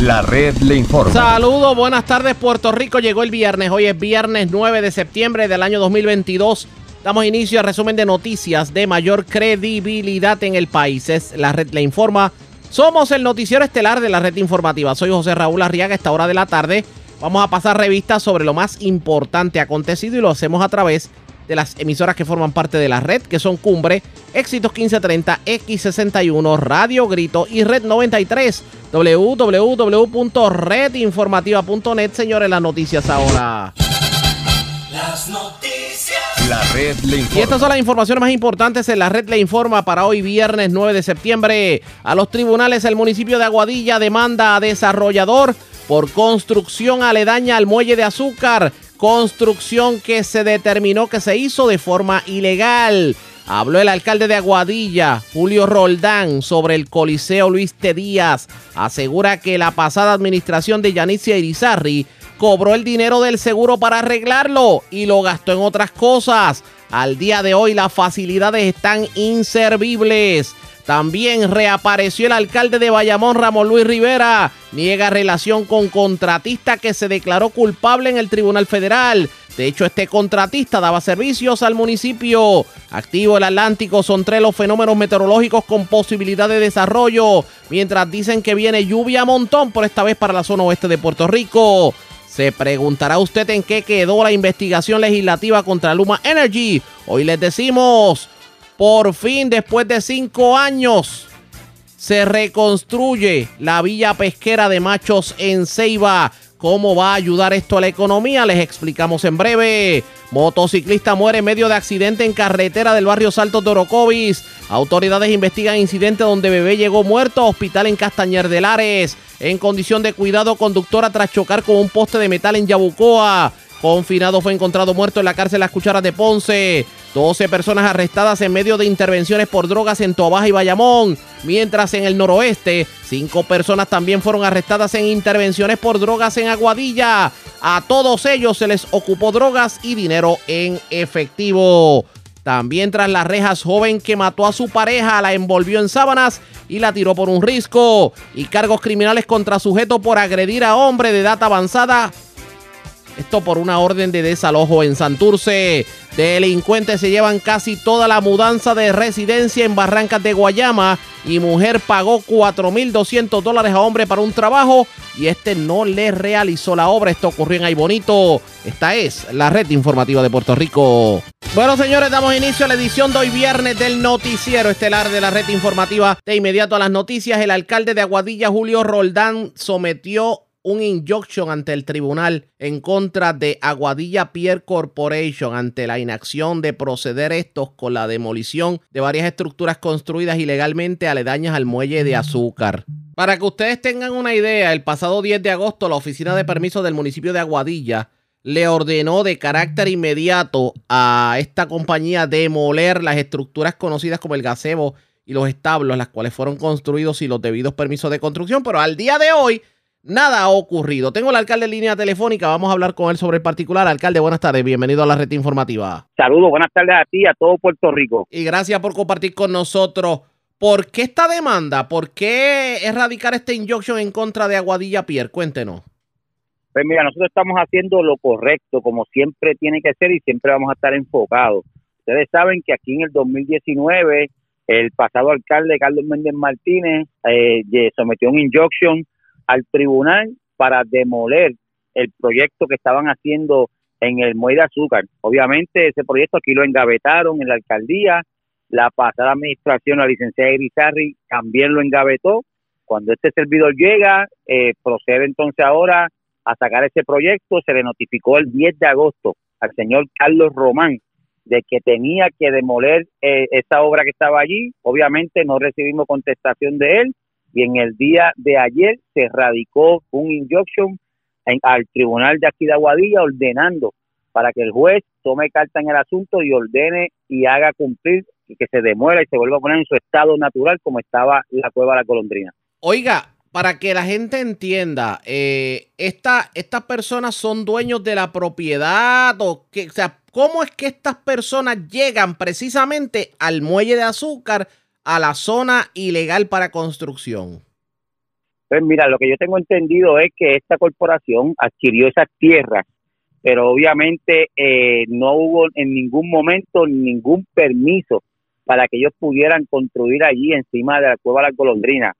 La red le informa. Saludos, buenas tardes Puerto Rico. Llegó el viernes, hoy es viernes 9 de septiembre del año 2022. Damos inicio al resumen de noticias de mayor credibilidad en el país. Es la red le informa. Somos el noticiero estelar de la red informativa. Soy José Raúl Arriaga. A esta hora de la tarde vamos a pasar revistas sobre lo más importante acontecido y lo hacemos a través de las emisoras que forman parte de la red, que son Cumbre, Éxitos 1530, X61, Radio Grito y Red 93, www.redinformativa.net. Señores, las noticias ahora. Las noticias. La red le informa. Y estas son las informaciones más importantes en la red le informa para hoy viernes 9 de septiembre. A los tribunales el municipio de Aguadilla demanda a desarrollador por construcción aledaña al muelle de azúcar construcción que se determinó que se hizo de forma ilegal. Habló el alcalde de Aguadilla, Julio Roldán, sobre el Coliseo Luis T. Díaz. Asegura que la pasada administración de Yanicia Irizarri cobró el dinero del seguro para arreglarlo y lo gastó en otras cosas. Al día de hoy las facilidades están inservibles. También reapareció el alcalde de Bayamón, Ramón Luis Rivera. Niega relación con contratista que se declaró culpable en el Tribunal Federal. De hecho, este contratista daba servicios al municipio. Activo el Atlántico son tres los fenómenos meteorológicos con posibilidad de desarrollo. Mientras dicen que viene lluvia a montón, por esta vez para la zona oeste de Puerto Rico. Se preguntará usted en qué quedó la investigación legislativa contra Luma Energy. Hoy les decimos por fin, después de cinco años, se reconstruye la villa pesquera de Machos en Ceiba. ¿Cómo va a ayudar esto a la economía? Les explicamos en breve. Motociclista muere en medio de accidente en carretera del barrio Salto de Orocovis. Autoridades investigan incidente donde bebé llegó muerto a hospital en Castañer de Lares. En condición de cuidado, conductora tras chocar con un poste de metal en Yabucoa. Confinado fue encontrado muerto en la cárcel Las Cucharas de Ponce. 12 personas arrestadas en medio de intervenciones por drogas en Tobaja y Bayamón. Mientras en el noroeste, cinco personas también fueron arrestadas en intervenciones por drogas en Aguadilla. A todos ellos se les ocupó drogas y dinero en efectivo. También tras las rejas, joven que mató a su pareja, la envolvió en sábanas y la tiró por un risco. Y cargos criminales contra sujeto por agredir a hombre de edad avanzada esto por una orden de desalojo en Santurce. Delincuentes se llevan casi toda la mudanza de residencia en Barrancas de Guayama y mujer pagó 4.200 dólares a hombre para un trabajo y este no le realizó la obra. Esto ocurrió en Ay Bonito. Esta es la red informativa de Puerto Rico. Bueno, señores, damos inicio a la edición de hoy viernes del noticiero estelar de la red informativa. De inmediato a las noticias, el alcalde de Aguadilla, Julio Roldán, sometió un injunction ante el tribunal en contra de Aguadilla Pier Corporation ante la inacción de proceder estos con la demolición de varias estructuras construidas ilegalmente aledañas al muelle de azúcar. Para que ustedes tengan una idea, el pasado 10 de agosto la Oficina de Permisos del municipio de Aguadilla le ordenó de carácter inmediato a esta compañía demoler las estructuras conocidas como el gazebo y los establos, las cuales fueron construidos sin los debidos permisos de construcción, pero al día de hoy Nada ha ocurrido. Tengo al alcalde en línea telefónica. Vamos a hablar con él sobre el particular. Alcalde, buenas tardes. Bienvenido a la red informativa. Saludos, buenas tardes a ti y a todo Puerto Rico. Y gracias por compartir con nosotros. ¿Por qué esta demanda? ¿Por qué erradicar este injunction en contra de Aguadilla Pier? Cuéntenos. Pues mira, nosotros estamos haciendo lo correcto, como siempre tiene que ser y siempre vamos a estar enfocados. Ustedes saben que aquí en el 2019 el pasado alcalde Carlos Méndez Martínez eh, sometió un injunction al tribunal para demoler el proyecto que estaban haciendo en el Muelle de Azúcar. Obviamente ese proyecto aquí lo engavetaron en la alcaldía, la pasada administración, la licenciada Irizarri, también lo engavetó. Cuando este servidor llega, eh, procede entonces ahora a sacar ese proyecto, se le notificó el 10 de agosto al señor Carlos Román de que tenía que demoler eh, esa obra que estaba allí. Obviamente no recibimos contestación de él, y en el día de ayer se radicó un injunction al tribunal de aquí de Aguadilla ordenando para que el juez tome carta en el asunto y ordene y haga cumplir y que se demuera y se vuelva a poner en su estado natural como estaba la cueva de la colondrina. Oiga, para que la gente entienda, eh, esta, estas personas son dueños de la propiedad o que, o sea, ¿cómo es que estas personas llegan precisamente al muelle de azúcar a la zona ilegal para construcción? Pues mira, lo que yo tengo entendido es que esta corporación adquirió esas tierras, pero obviamente eh, no hubo en ningún momento ningún permiso para que ellos pudieran construir allí encima de la cueva la golondrina.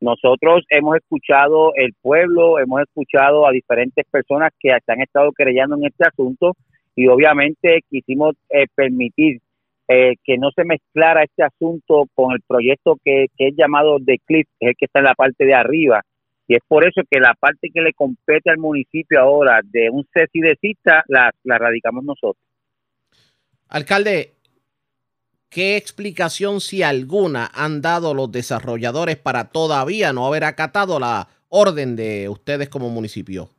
Nosotros hemos escuchado el pueblo, hemos escuchado a diferentes personas que se han estado creyendo en este asunto y obviamente quisimos eh, permitir eh, que no se mezclara este asunto con el proyecto que, es llamado The Cliff, que es el que está en la parte de arriba. Y es por eso que la parte que le compete al municipio ahora de un CESI de cita la, la radicamos nosotros. Alcalde, ¿qué explicación, si alguna, han dado los desarrolladores para todavía no haber acatado la orden de ustedes como municipio?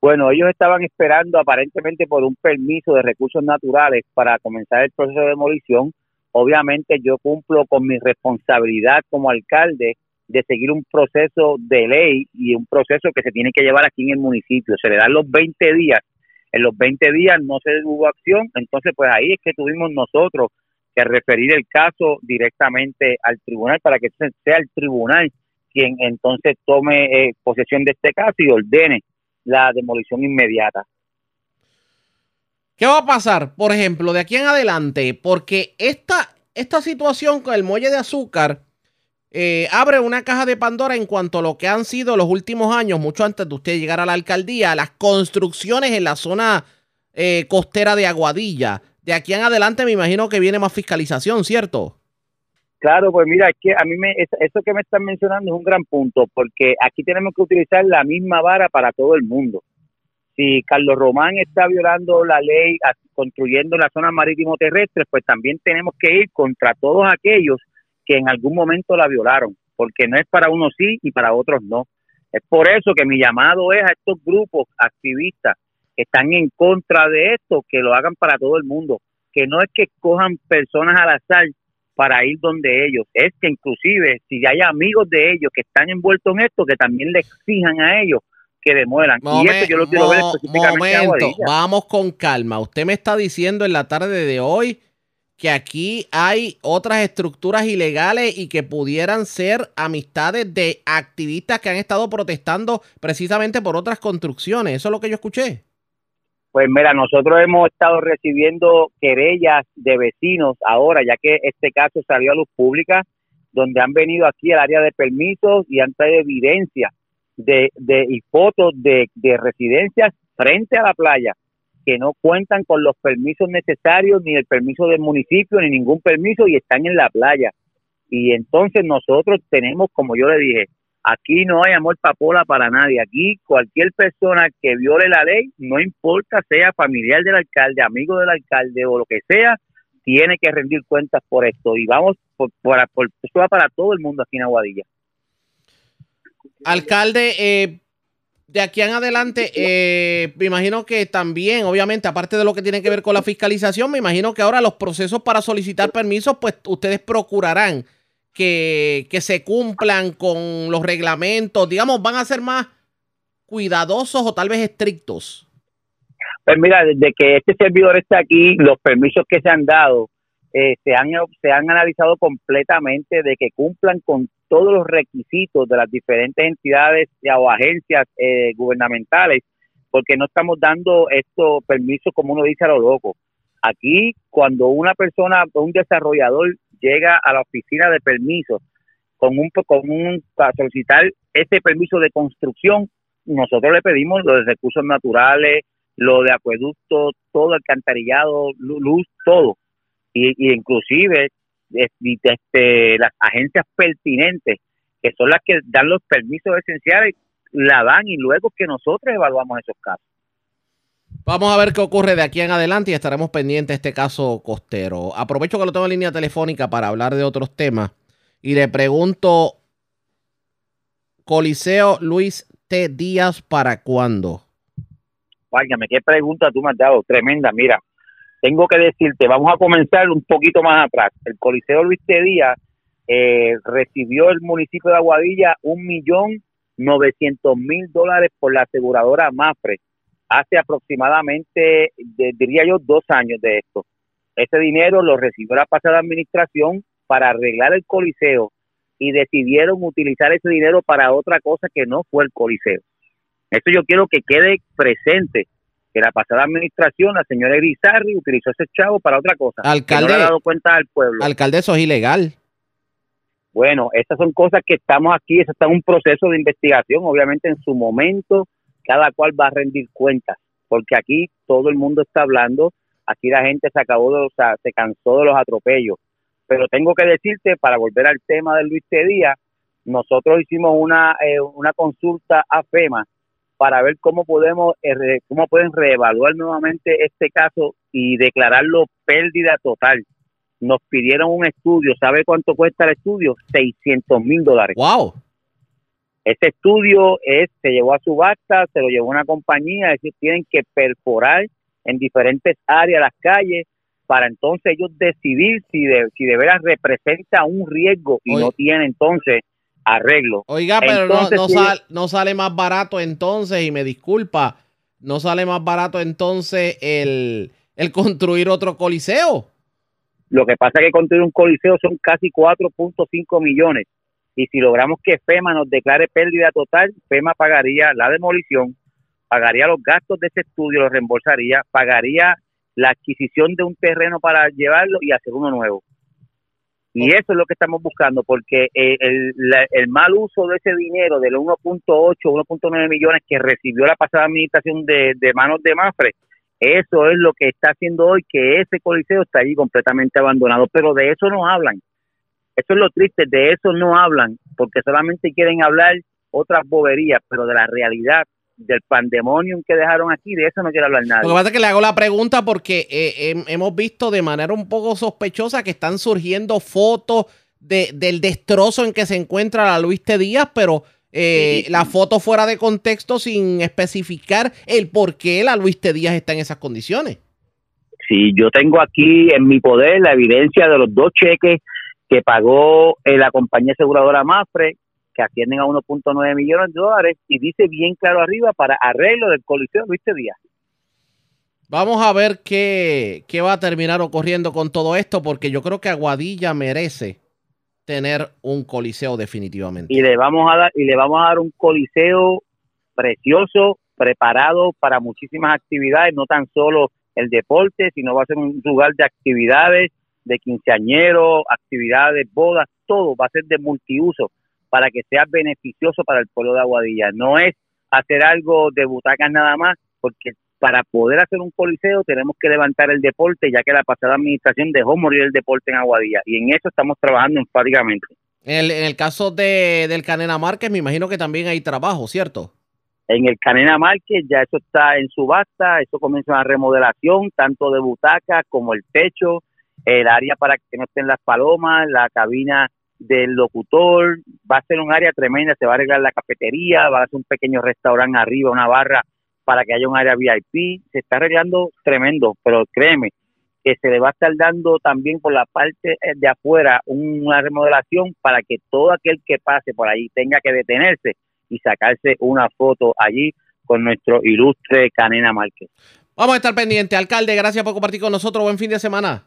Bueno, ellos estaban esperando aparentemente por un permiso de recursos naturales para comenzar el proceso de demolición. Obviamente yo cumplo con mi responsabilidad como alcalde de seguir un proceso de ley y un proceso que se tiene que llevar aquí en el municipio. Se le dan los 20 días. En los 20 días no se hubo acción, entonces pues ahí es que tuvimos nosotros que referir el caso directamente al tribunal para que sea el tribunal quien entonces tome eh, posesión de este caso y ordene la demolición inmediata. ¿Qué va a pasar, por ejemplo, de aquí en adelante? Porque esta, esta situación con el muelle de azúcar eh, abre una caja de Pandora en cuanto a lo que han sido los últimos años, mucho antes de usted llegar a la alcaldía, las construcciones en la zona eh, costera de Aguadilla. De aquí en adelante me imagino que viene más fiscalización, ¿cierto? Claro, pues mira, es que a mí me, eso que me están mencionando es un gran punto, porque aquí tenemos que utilizar la misma vara para todo el mundo. Si Carlos Román está violando la ley construyendo la zona marítimo terrestre, pues también tenemos que ir contra todos aquellos que en algún momento la violaron, porque no es para unos sí y para otros no. Es por eso que mi llamado es a estos grupos activistas que están en contra de esto, que lo hagan para todo el mundo, que no es que cojan personas al azar para ir donde ellos. Es que inclusive si hay amigos de ellos que están envueltos en esto, que también le exijan a ellos que demuelan. y eso yo lo quiero ver específicamente Vamos con calma. Usted me está diciendo en la tarde de hoy que aquí hay otras estructuras ilegales y que pudieran ser amistades de activistas que han estado protestando precisamente por otras construcciones. ¿Eso es lo que yo escuché? Pues mira, nosotros hemos estado recibiendo querellas de vecinos ahora, ya que este caso salió a luz pública, donde han venido aquí al área de permisos y han traído evidencia de, de y fotos de, de residencias frente a la playa que no cuentan con los permisos necesarios, ni el permiso del municipio, ni ningún permiso, y están en la playa. Y entonces nosotros tenemos, como yo le dije, Aquí no hay amor papola para nadie. Aquí cualquier persona que viole la ley, no importa sea familiar del alcalde, amigo del alcalde o lo que sea, tiene que rendir cuentas por esto. Y vamos, por, esto va para todo el mundo aquí en Aguadilla. Alcalde, eh, de aquí en adelante, eh, me imagino que también, obviamente, aparte de lo que tiene que ver con la fiscalización, me imagino que ahora los procesos para solicitar permisos, pues ustedes procurarán que, se cumplan con los reglamentos? Digamos, ¿van a ser más cuidadosos o tal vez estrictos? Pues mira, desde que este servidor está aquí, los permisos que se han dado eh, se, han, se han analizado completamente de que cumplan con todos los requisitos de las diferentes entidades o agencias eh, gubernamentales, porque no estamos dando estos permisos como uno dice a lo loco. Aquí, cuando una persona, un desarrollador llega a la oficina de permisos con un, con un para solicitar ese permiso de construcción, nosotros le pedimos los recursos naturales, lo de acueducto, todo alcantarillado, luz, todo. Y, y inclusive este, las agencias pertinentes, que son las que dan los permisos esenciales, la dan y luego que nosotros evaluamos esos casos. Vamos a ver qué ocurre de aquí en adelante y estaremos pendientes de este caso costero. Aprovecho que lo tengo en línea telefónica para hablar de otros temas y le pregunto, Coliseo Luis T. Díaz, ¿para cuándo? Válgame, qué pregunta tú me has dado, tremenda. Mira, tengo que decirte, vamos a comenzar un poquito más atrás. El Coliseo Luis T. Díaz eh, recibió el municipio de Aguadilla un millón novecientos mil dólares por la aseguradora Mafre hace aproximadamente, diría yo, dos años de esto. Ese dinero lo recibió la pasada administración para arreglar el coliseo y decidieron utilizar ese dinero para otra cosa que no fue el Coliseo. Eso yo quiero que quede presente, que la pasada administración, la señora Grisarri, utilizó ese chavo para otra cosa. Alcalde, no le ha dado cuenta al pueblo. Alcalde, eso es ilegal. Bueno, estas son cosas que estamos aquí, eso está en un proceso de investigación, obviamente en su momento cada cual va a rendir cuentas, porque aquí todo el mundo está hablando, aquí la gente se acabó de, se cansó de los atropellos, pero tengo que decirte, para volver al tema de Luis Díaz, nosotros hicimos una, eh, una consulta a FEMA para ver cómo podemos eh, cómo pueden reevaluar nuevamente este caso y declararlo pérdida total. Nos pidieron un estudio, ¿sabe cuánto cuesta el estudio? 600 mil dólares. ¡Wow! Este estudio es, se llevó a subasta, se lo llevó una compañía, es decir, tienen que perforar en diferentes áreas las calles para entonces ellos decidir si de, si de veras representa un riesgo y no tiene entonces arreglo. Oiga, pero no, no, sale más barato entonces, y me disculpa, no sale más barato entonces el, el construir otro coliseo. Lo que pasa es que construir un coliseo son casi 4.5 millones. Y si logramos que FEMA nos declare pérdida total, FEMA pagaría la demolición, pagaría los gastos de ese estudio, lo reembolsaría, pagaría la adquisición de un terreno para llevarlo y hacer uno nuevo. Y eso es lo que estamos buscando, porque eh, el, el, mal uso de ese dinero, del 1.8, 1.9 millones que recibió la pasada administración de, de manos de Mafre, eso es lo que está haciendo hoy que ese coliseo está allí completamente abandonado. Pero de eso no hablan. Eso es lo triste, de eso no hablan, porque solamente quieren hablar otras boberías, pero de la realidad del pandemonium que dejaron aquí, de eso no quiere hablar nadie. Lo que pasa es que le hago la pregunta porque eh, hemos visto de manera un poco sospechosa que están surgiendo fotos de, del destrozo en que se encuentra la Luis T. Díaz, pero eh, la foto fuera de contexto sin especificar el por qué la Luis T. Díaz está en esas condiciones. Sí, yo tengo aquí en mi poder la evidencia de los dos cheques que pagó eh, la compañía aseguradora Mafre que ascienden a 1.9 millones de dólares y dice bien claro arriba para arreglo del Coliseo Luis Díaz. Vamos a ver qué, qué va a terminar ocurriendo con todo esto, porque yo creo que Aguadilla merece tener un coliseo definitivamente. Y le vamos a dar, y le vamos a dar un coliseo precioso, preparado para muchísimas actividades, no tan solo el deporte, sino va a ser un lugar de actividades, de quinceañeros, actividades, bodas, todo va a ser de multiuso para que sea beneficioso para el pueblo de Aguadilla. No es hacer algo de butacas nada más, porque para poder hacer un coliseo tenemos que levantar el deporte, ya que la pasada administración dejó morir el deporte en Aguadilla, y en eso estamos trabajando enfáticamente. En el, caso de, del Canena Márquez, me imagino que también hay trabajo, ¿cierto? En el Canena Márquez ya eso está en subasta, eso comienza una remodelación, tanto de butacas como el techo, el área para que no estén las palomas, la cabina del locutor, va a ser un área tremenda, se va a arreglar la cafetería, va a ser un pequeño restaurante arriba, una barra para que haya un área VIP, se está arreglando tremendo, pero créeme que se le va a estar dando también por la parte eh, de afuera una remodelación para que todo aquel que pase por ahí tenga que detenerse y sacarse una foto allí con nuestro ilustre Canena Márquez. Vamos a estar pendientes. Alcalde, gracias por compartir con nosotros. Buen fin de semana.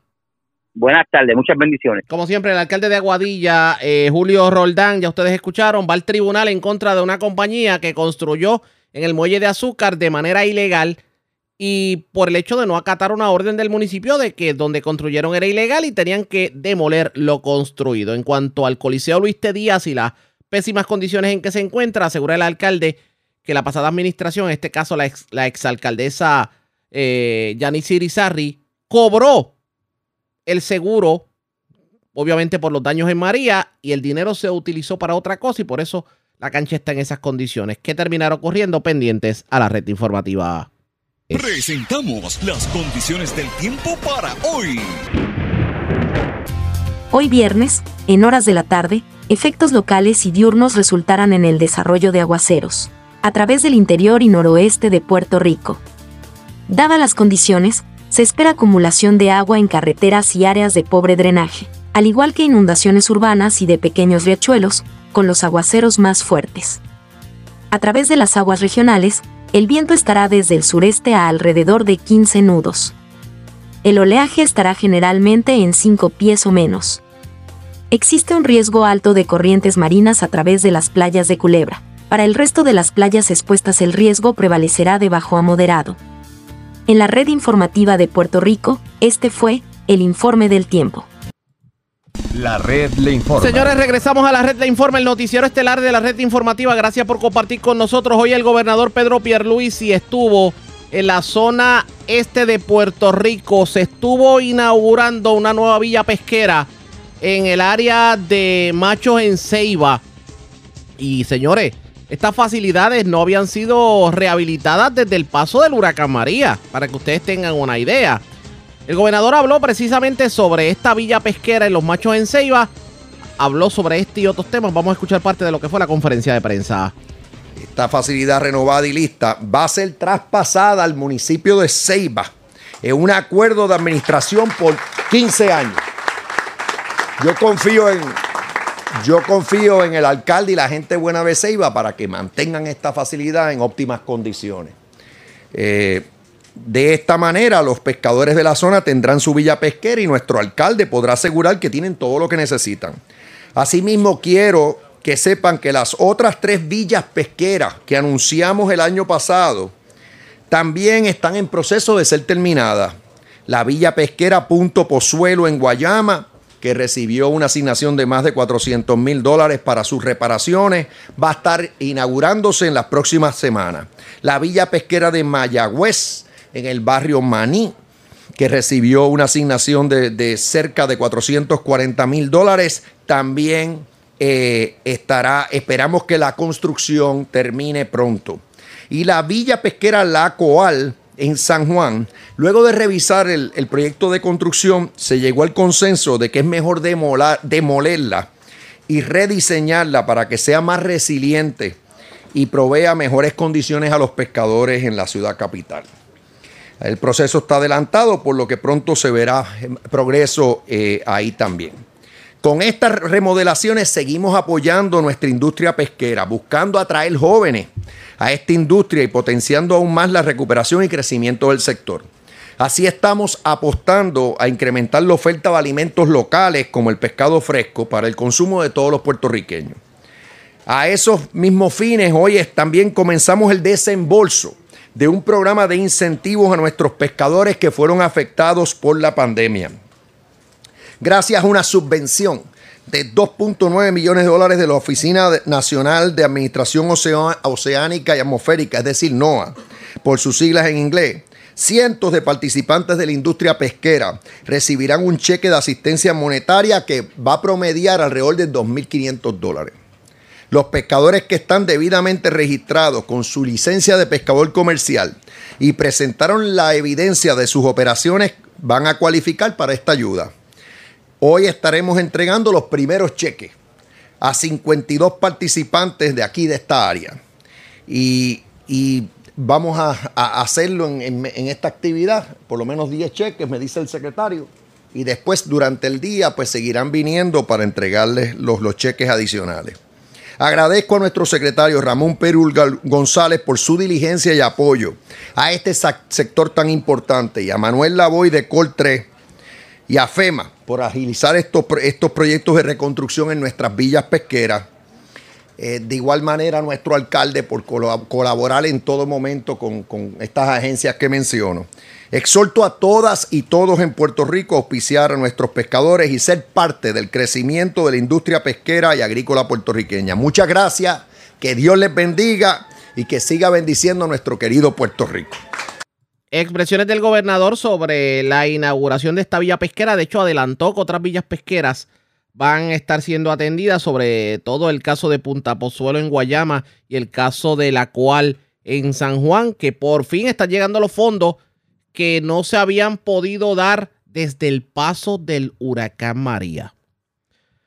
Buenas tardes, muchas bendiciones. Como siempre, el alcalde de Aguadilla, eh, Julio Roldán, ya ustedes escucharon, va al tribunal en contra de una compañía que construyó en el muelle de azúcar de manera ilegal y por el hecho de no acatar una orden del municipio de que donde construyeron era ilegal y tenían que demoler lo construido. En cuanto al Coliseo Luis T. Díaz y las pésimas condiciones en que se encuentra, asegura el alcalde que la pasada administración, en este caso la, ex, exalcaldesa eh, Yanis Irizarri, cobró el seguro, obviamente por los daños en María, y el dinero se utilizó para otra cosa y por eso la cancha está en esas condiciones. ¿Qué terminaron ocurriendo? Pendientes a la red informativa. Presentamos las condiciones del tiempo para hoy. Hoy viernes, en horas de la tarde, efectos locales y diurnos resultarán en el desarrollo de aguaceros, a través del interior y noroeste de Puerto Rico. Dadas las condiciones, se espera acumulación de agua en carreteras y áreas de pobre drenaje, al igual que inundaciones urbanas y de pequeños riachuelos, con los aguaceros más fuertes. A través de las aguas regionales, el viento estará desde el sureste a alrededor de 15 nudos. El oleaje estará generalmente en 5 pies o menos. Existe un riesgo alto de corrientes marinas a través de las playas de Culebra. Para el resto de las playas expuestas el riesgo prevalecerá de bajo a moderado. En la red informativa de Puerto Rico, este fue el informe del tiempo. La red le informa. Señores, regresamos a la red le informa, el noticiero estelar de la red informativa. Gracias por compartir con nosotros. Hoy el gobernador Pedro Pierluisi estuvo en la zona este de Puerto Rico. Se estuvo inaugurando una nueva villa pesquera en el área de Machos en Ceiba. Y señores, estas facilidades no habían sido rehabilitadas desde el paso del huracán María, para que ustedes tengan una idea. El gobernador habló precisamente sobre esta villa pesquera en los Machos en Ceiba. Habló sobre este y otros temas. Vamos a escuchar parte de lo que fue la conferencia de prensa. Esta facilidad renovada y lista va a ser traspasada al municipio de Ceiba en un acuerdo de administración por 15 años. Yo confío en, yo confío en el alcalde y la gente buena de Ceiba para que mantengan esta facilidad en óptimas condiciones. Eh, de esta manera, los pescadores de la zona tendrán su villa pesquera y nuestro alcalde podrá asegurar que tienen todo lo que necesitan. Asimismo, quiero que sepan que las otras tres villas pesqueras que anunciamos el año pasado también están en proceso de ser terminadas. La villa pesquera Punto Pozuelo en Guayama que recibió una asignación de más de 400 mil dólares para sus reparaciones, va a estar inaugurándose en las próximas semanas. La Villa Pesquera de Mayagüez, en el barrio Maní, que recibió una asignación de, cerca de 440 mil dólares, también eh, estará, esperamos que la construcción termine pronto. Y la Villa Pesquera La Coal, en San Juan, luego de revisar el, proyecto de construcción, se llegó al consenso de que es mejor demolerla y rediseñarla para que sea más resiliente y provea mejores condiciones a los pescadores en la ciudad capital. El proceso está adelantado, por lo que pronto se verá progreso eh, ahí también. Con estas remodelaciones seguimos apoyando nuestra industria pesquera, buscando atraer jóvenes a esta industria y potenciando aún más la recuperación y crecimiento del sector. Así estamos apostando a incrementar la oferta de alimentos locales como el pescado fresco para el consumo de todos los puertorriqueños. A esos mismos fines, hoy también comenzamos el desembolso de un programa de incentivos a nuestros pescadores que fueron afectados por la pandemia. Gracias a una subvención de 2.9 millones de dólares de la Oficina Nacional de Administración Oceánica y Atmosférica, es decir, NOAA, por sus siglas en inglés. Cientos de participantes de la industria pesquera recibirán un cheque de asistencia monetaria que va a promediar alrededor de 2.500 dólares. Los pescadores que están debidamente registrados con su licencia de pescador comercial y presentaron la evidencia de sus operaciones van a cualificar para esta ayuda. Hoy estaremos entregando los primeros cheques a 52 participantes de aquí, de esta área. Y, vamos a, hacerlo en, esta actividad, por lo menos 10 cheques, me dice el secretario. Y después, durante el día, pues seguirán viniendo para entregarles los, los cheques adicionales. Agradezco a nuestro secretario Ramón Perul González por su diligencia y apoyo a este sector tan importante y a Manuel Lavoy de Col 3 y a FEMA por agilizar estos, estos proyectos de reconstrucción en nuestras villas pesqueras. Eh, de igual manera, a nuestro alcalde por colaborar en todo momento con, con, estas agencias que menciono. Exhorto a todas y todos en Puerto Rico a auspiciar a nuestros pescadores y ser parte del crecimiento de la industria pesquera y agrícola puertorriqueña. Muchas gracias, que Dios les bendiga y que siga bendiciendo a nuestro querido Puerto Rico. Expresiones del gobernador sobre la inauguración de esta villa pesquera. De hecho, adelantó que otras villas pesqueras van a estar siendo atendidas, sobre todo el caso de Punta Pozuelo en Guayama y el caso de la cual en San Juan, que por fin están llegando los fondos que no se habían podido dar desde el paso del huracán María.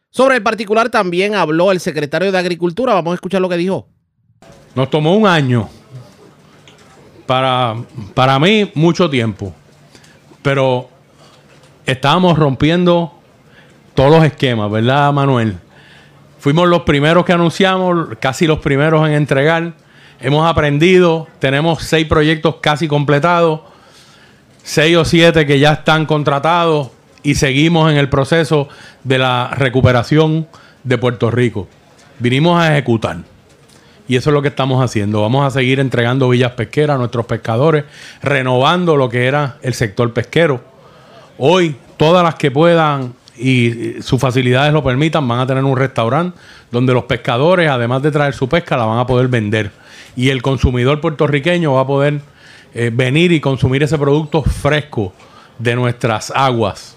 Sobre el particular también habló el secretario de Agricultura. Vamos a escuchar lo que dijo. Nos tomó un año para, para mí mucho tiempo. Pero estábamos rompiendo todos los esquemas, ¿verdad, Manuel? Fuimos los primeros que anunciamos, casi los primeros en entregar. Hemos aprendido, tenemos seis proyectos casi completados, seis o siete que ya están contratados y seguimos en el proceso de la recuperación de Puerto Rico. Vinimos a ejecutar. Y eso es lo que estamos haciendo. Vamos a seguir entregando villas pesqueras a nuestros pescadores, renovando lo que era el sector pesquero. Hoy, todas las que puedan y sus facilidades lo permitan, van a tener un restaurante donde los pescadores, además de traer su pesca, la van a poder vender. Y el consumidor puertorriqueño va a poder eh, venir y consumir ese producto fresco de nuestras aguas.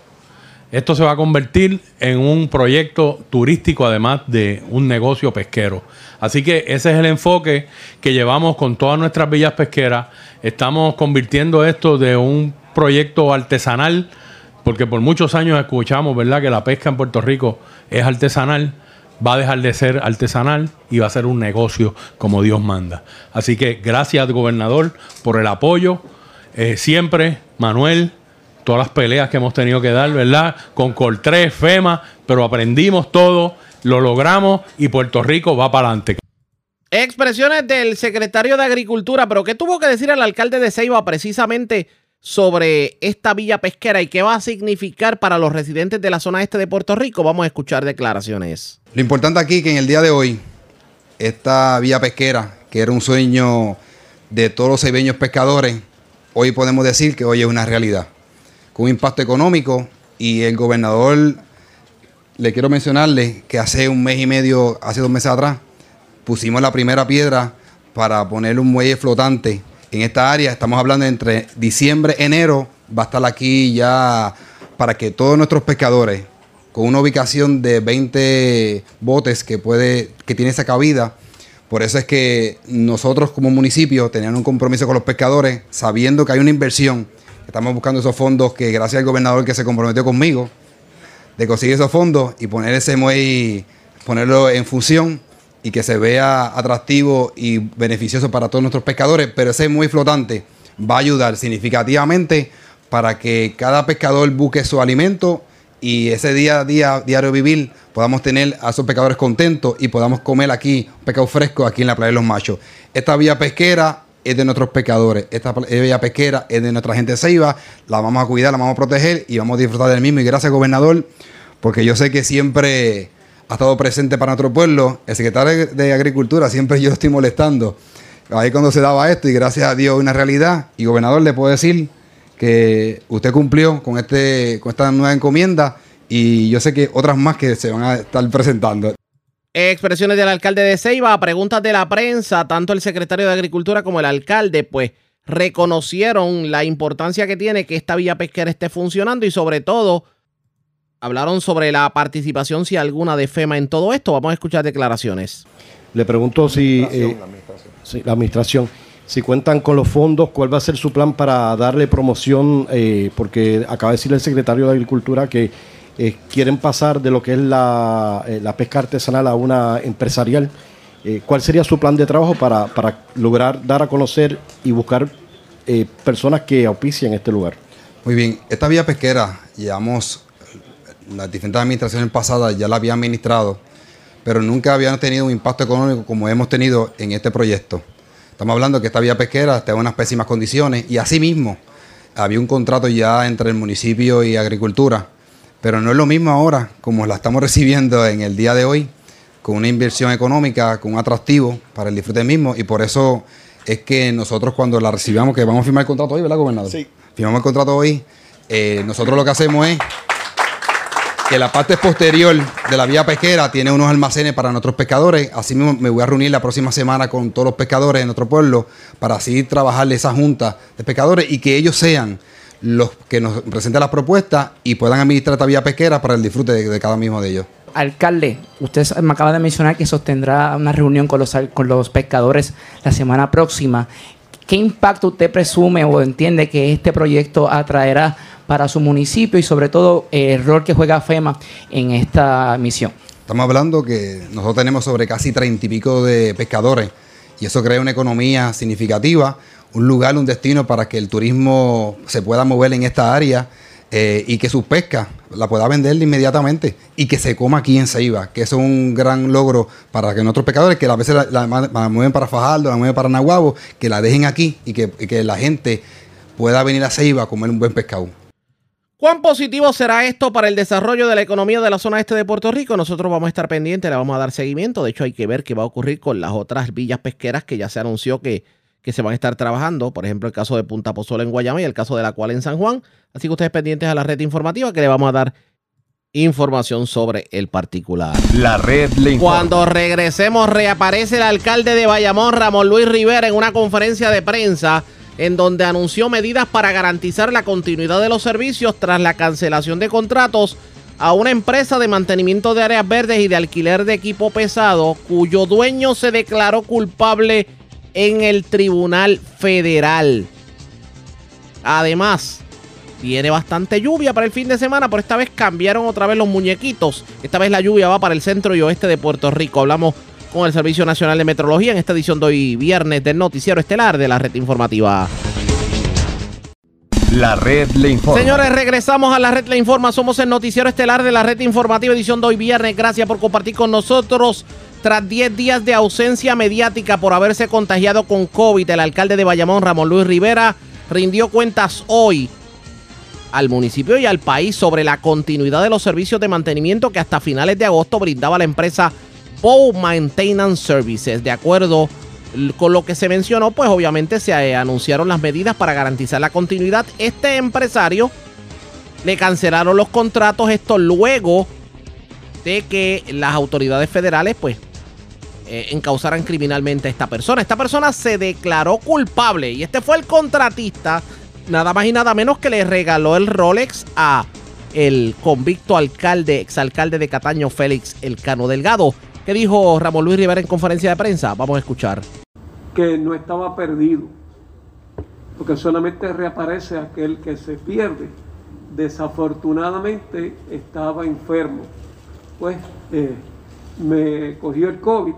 Esto se va a convertir en un proyecto turístico, además de un negocio pesquero. Así que ese es el enfoque que llevamos con todas nuestras villas pesqueras. Estamos convirtiendo esto de un proyecto artesanal, porque por muchos años escuchamos, ¿verdad?, que la pesca en Puerto Rico es artesanal. Va a dejar de ser artesanal y va a ser un negocio como Dios manda. Así que gracias, gobernador, por el apoyo. Eh, siempre, Manuel, todas las peleas que hemos tenido que dar, ¿verdad? Con Coltrés, FEMA, pero aprendimos todo, lo logramos y Puerto Rico va para adelante. Expresiones del secretario de Agricultura, pero ¿qué tuvo que decir el alcalde de Ceiba precisamente sobre esta villa pesquera y qué va a significar para los residentes de la zona este de Puerto Rico? Vamos a escuchar declaraciones. Lo importante aquí que en el día de hoy, esta villa pesquera, que era un sueño de todos los ceibeños pescadores, hoy podemos decir que hoy es una realidad con un impacto económico y el gobernador, le quiero mencionarle que hace un mes y medio, hace dos meses atrás, pusimos la primera piedra para poner un muelle flotante en esta área. Estamos hablando entre diciembre, enero, va a estar aquí ya para que todos nuestros pescadores, con una ubicación de 20 botes que puede, que tiene esa cabida, por eso es que nosotros como municipio teníamos un compromiso con los pescadores, sabiendo que hay una inversión Estamos buscando esos fondos que gracias al gobernador que se comprometió conmigo de conseguir esos fondos y poner ese muelle, ponerlo en función y que se vea atractivo y beneficioso para todos nuestros pescadores, pero ese muelle flotante va a ayudar significativamente para que cada pescador busque su alimento y ese día a día, diario vivir, podamos tener a esos pescadores contentos y podamos comer aquí pescado fresco aquí en la playa de los machos. Esta vía pesquera es de nuestros pescadores. Esta bella pesquera es de nuestra gente Ceiba. La vamos a cuidar, la vamos a proteger y vamos a disfrutar del mismo. Y gracias, gobernador, porque yo sé que siempre ha estado presente para nuestro pueblo. El secretario de Agricultura siempre yo estoy molestando. Ahí cuando se daba esto y gracias a Dios una realidad. Y gobernador, le puedo decir que usted cumplió con, este, con esta nueva encomienda y yo sé que otras más que se van a estar presentando. Expresiones del alcalde de Ceiba, a preguntas de la prensa, tanto el secretario de Agricultura como el alcalde, pues reconocieron la importancia que tiene que esta vía pesquera esté funcionando y sobre todo hablaron sobre la participación, si alguna, de FEMA en todo esto. Vamos a escuchar declaraciones. Le pregunto si la administración, eh, la administración. si cuentan con los fondos, cuál va a ser su plan para darle promoción, eh, porque acaba de decir el secretario de Agricultura que eh, quieren pasar de lo que es la, eh, pesca artesanal a una empresarial. Eh, ¿Cuál sería su plan de trabajo para, lograr dar a conocer y buscar personas que auspicien este lugar? Muy bien, esta vía pesquera, llevamos, las diferentes administraciones pasadas ya la habían administrado, pero nunca habían tenido un impacto económico como hemos tenido en este proyecto. Estamos hablando que esta vía pesquera está en unas pésimas condiciones y asimismo había un contrato ya entre el municipio y agricultura pero no es lo mismo ahora como la estamos recibiendo en el día de hoy, con una inversión económica, con un atractivo para el disfrute mismo. Y por eso es que nosotros cuando la recibamos, que vamos a firmar el contrato hoy, ¿verdad, gobernador? Sí. Firmamos el contrato hoy. Eh, nosotros lo que hacemos es que la parte posterior de la vía pesquera tiene unos almacenes para nuestros pescadores. Así mismo me voy a reunir la próxima semana con todos los pescadores de nuestro pueblo para así trabajarle esa junta de pescadores y que ellos sean los que nos presenten las propuestas y puedan administrar esta vía pesquera para el disfrute de, cada mismo de ellos. Alcalde, usted me acaba de mencionar que sostendrá una reunión con los, con los pescadores la semana próxima. ¿Qué impacto usted presume o entiende que este proyecto atraerá para su municipio y sobre todo el rol que juega FEMA en esta misión? Estamos hablando que nosotros tenemos sobre casi treinta y pico de pescadores y eso crea una economía significativa un lugar, un destino para que el turismo se pueda mover en esta área eh, y que su pesca la pueda vender inmediatamente y que se coma aquí en Ceiba, que es un gran logro para que nuestros pescadores, que a veces la, mueven para Fajardo, la mueven para Nahuabo, que la dejen aquí y que, la gente pueda venir a Ceiba a comer un buen pescado. ¿Cuán positivo será esto para el desarrollo de la economía de la zona este de Puerto Rico? Nosotros vamos a estar pendientes, le vamos a dar seguimiento. De hecho, hay que ver qué va a ocurrir con las otras villas pesqueras que ya se anunció que, que se van a estar trabajando. Por ejemplo, el caso de Punta Pozola en Guayama y el caso de la cual en San Juan. Así que ustedes pendientes a la red informativa que le vamos a dar información sobre el particular. La red le informa. Cuando regresemos, reaparece el alcalde de Bayamón, Ramón Luis Rivera, en una conferencia de prensa en donde anunció medidas para garantizar la continuidad de los servicios tras la cancelación de contratos a una empresa de mantenimiento de áreas verdes y de alquiler de equipo pesado, cuyo dueño se declaró culpable en el Tribunal Federal. Además, Viene bastante lluvia para el fin de semana, pero esta vez cambiaron otra vez los muñequitos. Esta vez la lluvia va para el centro y oeste de Puerto Rico. Hablamos con el Servicio Nacional de Metrología en esta edición de hoy viernes del noticiero estelar de la red informativa. La red le informa. Señores, regresamos a la red le informa. Somos el noticiero estelar de la red informativa edición de hoy viernes. Gracias por compartir con nosotros. Tras 10 días de ausencia mediática por haberse contagiado con COVID, el alcalde de Bayamón, Ramón Luis Rivera, rindió cuentas hoy al municipio y al país sobre la continuidad de los servicios de mantenimiento que hasta finales de agosto brindaba la empresa Bow Maintenance Services. De acuerdo con lo que se mencionó, pues obviamente se eh, anunciaron las medidas para garantizar la continuidad. Este empresario le cancelaron los contratos, esto luego de que las autoridades federales pues eh, encausaran criminalmente a esta persona. Esta persona se declaró culpable y este fue el contratista nada más y nada menos que le regaló el Rolex a el convicto alcalde, exalcalde de Cataño, Félix Elcano Delgado. ¿Qué dijo Ramón Luis Rivera en conferencia de prensa? Vamos a escuchar. Que no estaba perdido, porque solamente reaparece aquel que se pierde. Desafortunadamente estaba enfermo, pues eh, me cogió el COVID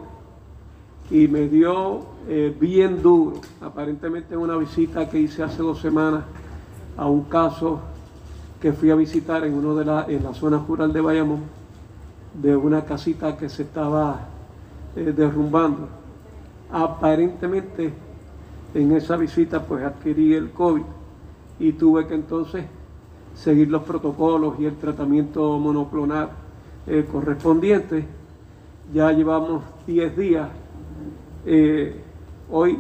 y me dio eh, bien duro. Aparentemente en una visita que hice hace dos semanas a un caso que fui a visitar en uno de la, en la zona rural de Bayamón, de una casita que se estaba eh, derrumbando. Aparentemente en esa visita pues adquirí el COVID y tuve que entonces seguir los protocolos y el tratamiento monoclonal eh, correspondiente. Ya llevamos 10 días eh, hoy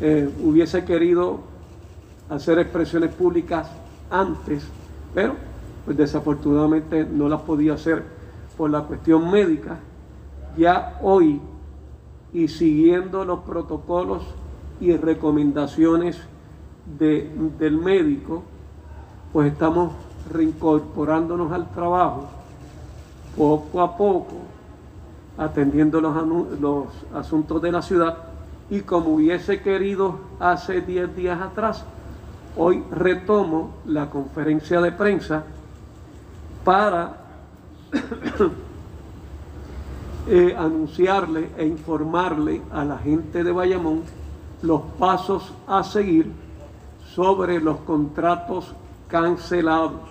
eh, hubiese querido hacer expresiones públicas antes, pero pues desafortunadamente no las podía hacer por la cuestión médica. Ya hoy y siguiendo los protocolos y recomendaciones del médico, pues estamos reincorporándonos al trabajo poco a poco atendiendo los, asuntos de la ciudad y como hubiese querido hace 10 días atrás, hoy retomo la conferencia de prensa para eh, anunciarle e informarle a la gente de Bayamón los pasos a seguir sobre los contratos cancelados.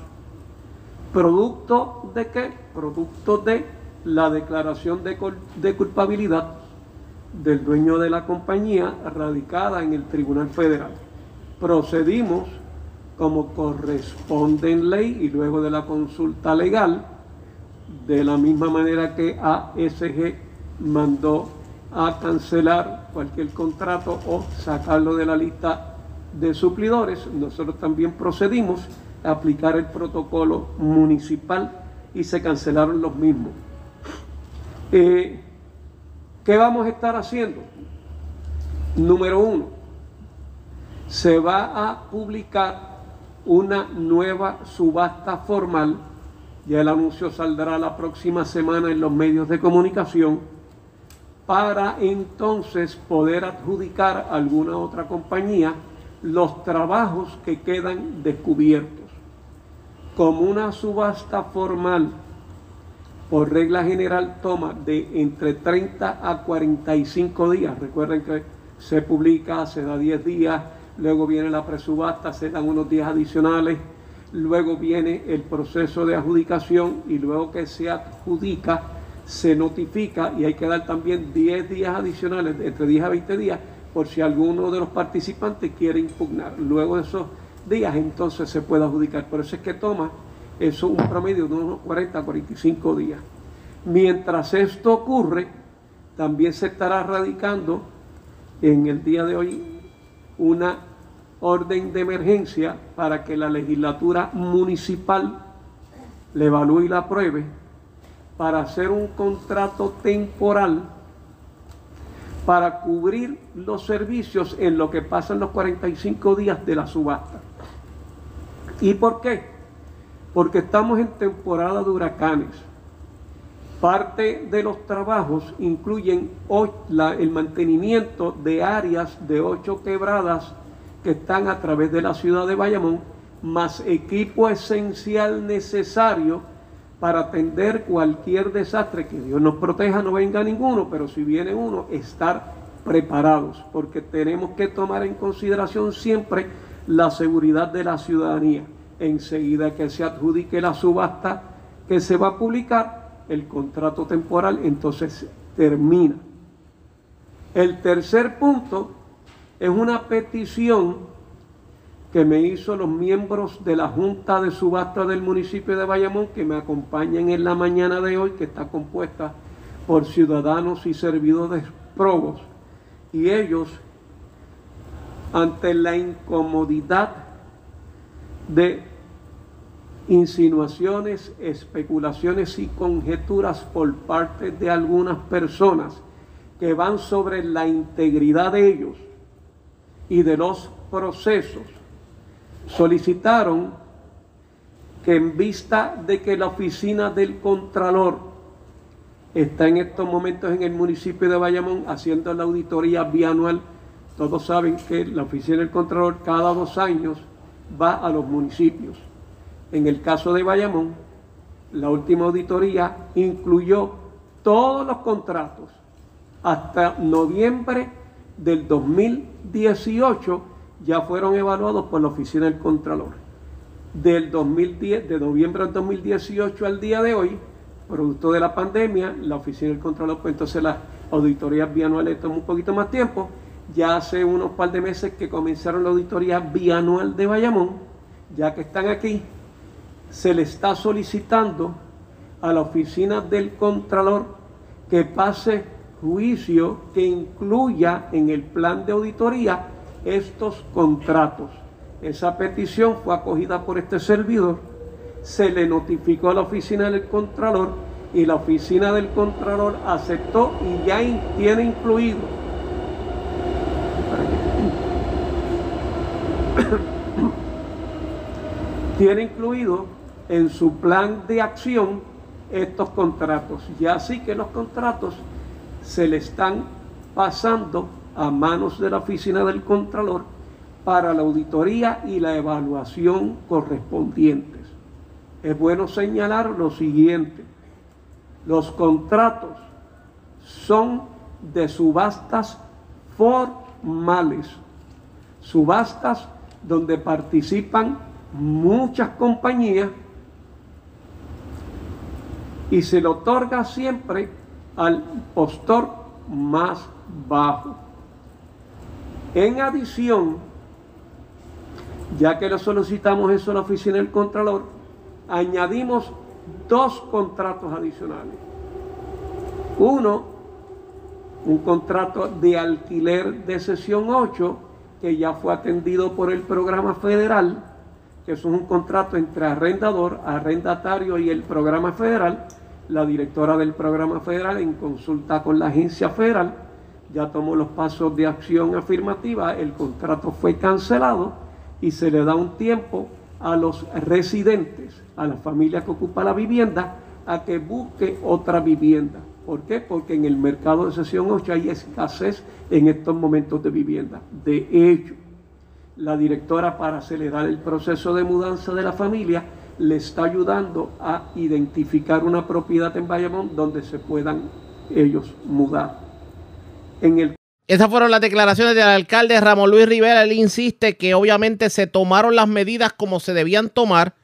¿Producto de qué? Producto de la declaración de, culpabilidad del dueño de la compañía radicada en el Tribunal Federal. Procedimos como corresponde en ley y luego de la consulta legal, de la misma manera que ASG mandó a cancelar cualquier contrato o sacarlo de la lista de suplidores, nosotros también procedimos a aplicar el protocolo municipal y se cancelaron los mismos. Eh, ¿Qué vamos a estar haciendo? Número uno, se va a publicar una nueva subasta formal. Ya el anuncio saldrá la próxima semana en los medios de comunicación para entonces poder adjudicar a alguna otra compañía los trabajos que quedan descubiertos. Como una subasta formal por regla general toma de entre 30 a 45 días. Recuerden que se publica, se da 10 días, luego viene la presubasta, se dan unos días adicionales, luego viene el proceso de adjudicación y luego que se adjudica, se notifica y hay que dar también 10 días adicionales, entre 10 a 20 días, por si alguno de los participantes quiere impugnar. Luego de esos días, entonces se puede adjudicar. Por eso es que toma eso un promedio de unos 40 a 45 días. Mientras esto ocurre, también se estará radicando en el día de hoy una orden de emergencia para que la legislatura municipal le evalúe y la apruebe para hacer un contrato temporal para cubrir los servicios en lo que pasan los 45 días de la subasta. ¿Y por qué? Porque estamos en temporada de huracanes. Parte de los trabajos incluyen el mantenimiento de áreas de ocho quebradas que están a través de la ciudad de Bayamón, más equipo esencial necesario para atender cualquier desastre, que Dios nos proteja, no venga ninguno, pero si viene uno, estar preparados, porque tenemos que tomar en consideración siempre la seguridad de la ciudadanía. Enseguida que se adjudique la subasta que se va a publicar, el contrato temporal entonces termina. El tercer punto es una petición que me hizo los miembros de la Junta de Subasta del municipio de Bayamón, que me acompañan en la mañana de hoy, que está compuesta por ciudadanos y servidores probos. Y ellos, ante la incomodidad de insinuaciones, especulaciones y conjeturas por parte de algunas personas que van sobre la integridad de ellos y de los procesos, solicitaron que en vista de que la oficina del Contralor está en estos momentos en el municipio de Bayamón haciendo la auditoría bianual, todos saben que la oficina del Contralor cada dos años va a los municipios. En el caso de Bayamón, la última auditoría incluyó todos los contratos hasta noviembre del 2018 ya fueron evaluados por la Oficina del Contralor. Del 2010, de noviembre del 2018 al día de hoy, producto de la pandemia, la Oficina del Contralor, pues entonces las auditorías bianuales toman un poquito más tiempo. Ya hace unos par de meses que comenzaron la auditoría bianual de Bayamón, ya que están aquí, se le está solicitando a la Oficina del Contralor que pase juicio que incluya en el plan de auditoría estos contratos. Esa petición fue acogida por este servidor, se le notificó a la oficina del Contralor y la oficina del Contralor aceptó y ya tiene incluido tiene incluido en su plan de acción estos contratos. Ya así que los contratos se le están pasando a manos de la oficina del Contralor para la auditoría y la evaluación correspondientes. Es bueno señalar lo siguiente. Los contratos son de subastas formales, subastas donde participan muchas compañías y se le otorga siempre al postor más bajo. En adición, ya que lo solicitamos eso a la oficina del Contralor, añadimos dos contratos adicionales. Uno, un contrato de alquiler de sesión 8, que ya fue atendido por el programa federal, que es un contrato entre arrendador, arrendatario y el programa federal, la directora del programa federal en consulta con la agencia federal ya tomó los pasos de acción afirmativa, el contrato fue cancelado y se le da un tiempo a los residentes, a la familia que ocupa la vivienda, a que busque otra vivienda. ¿Por qué? Porque en el mercado de sesión 8 hay escasez en estos momentos de vivienda. De hecho, la directora para acelerar el proceso de mudanza de la familia le está ayudando a identificar una propiedad en Bayamón donde se puedan ellos mudar. En el esas fueron las declaraciones del alcalde Ramón Luis Rivera. Él insiste que obviamente se tomaron las medidas como se debían tomar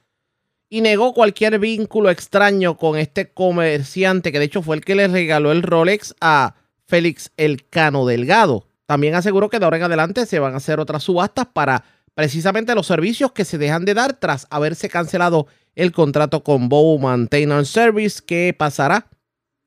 y negó cualquier vínculo extraño con este comerciante, que de hecho fue el que le regaló el Rolex a Félix Elcano Delgado. También aseguró que de ahora en adelante se van a hacer otras subastas para precisamente los servicios que se dejan de dar tras haberse cancelado el contrato con Bow Maintenance Service. ¿Qué pasará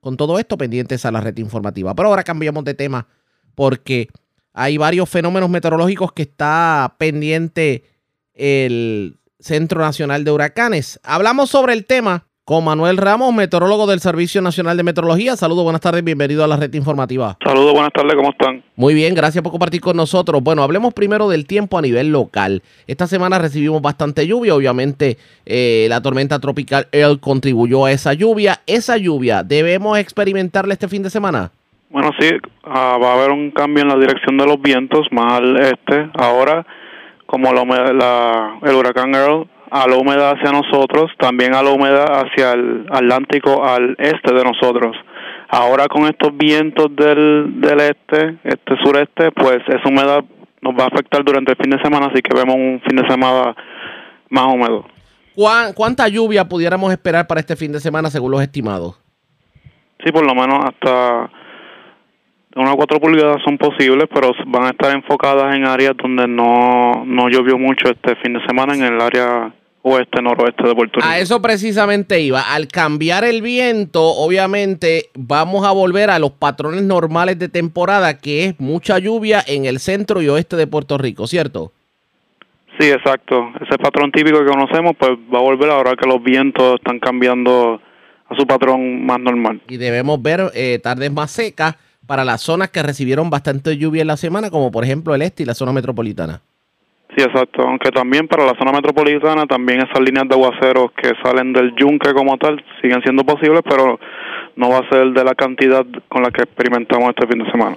con todo esto? Pendientes a la red informativa. Pero ahora cambiamos de tema porque hay varios fenómenos meteorológicos que está pendiente el Centro Nacional de Huracanes. Hablamos sobre el tema con Manuel Ramos, meteorólogo del Servicio Nacional de Meteorología. Saludos, buenas tardes, bienvenido a la red informativa. Saludos, buenas tardes, ¿cómo están? Muy bien, gracias por compartir con nosotros. Bueno, hablemos primero del tiempo a nivel local. Esta semana recibimos bastante lluvia, obviamente eh, la tormenta tropical Earl contribuyó a esa lluvia. ¿Esa lluvia debemos experimentarla este fin de semana? Bueno, sí, ah, va a haber un cambio en la dirección de los vientos más al este. Ahora, como la, la, el huracán Earl a la humedad hacia nosotros, también a la humedad hacia el Atlántico al este de nosotros. Ahora con estos vientos del, del este, este sureste, pues esa humedad nos va a afectar durante el fin de semana, así que vemos un fin de semana más húmedo. ¿Cuánta lluvia pudiéramos esperar para este fin de semana según los estimados? Sí, por lo menos hasta unas cuatro pulgadas son posibles, pero van a estar enfocadas en áreas donde no, no llovió mucho este fin de semana, en el área oeste, noroeste de Puerto Rico. A eso precisamente iba. Al cambiar el viento, obviamente vamos a volver a los patrones normales de temporada, que es mucha lluvia en el centro y oeste de Puerto Rico, ¿cierto? Sí, exacto. Ese patrón típico que conocemos, pues va a volver ahora que los vientos están cambiando a su patrón más normal. Y debemos ver eh, tardes más secas para las zonas que recibieron bastante lluvia en la semana, como por ejemplo el este y la zona metropolitana. Sí, exacto. Aunque también para la zona metropolitana, también esas líneas de aguaceros que salen del yunque como tal siguen siendo posibles, pero no va a ser de la cantidad con la que experimentamos este fin de semana.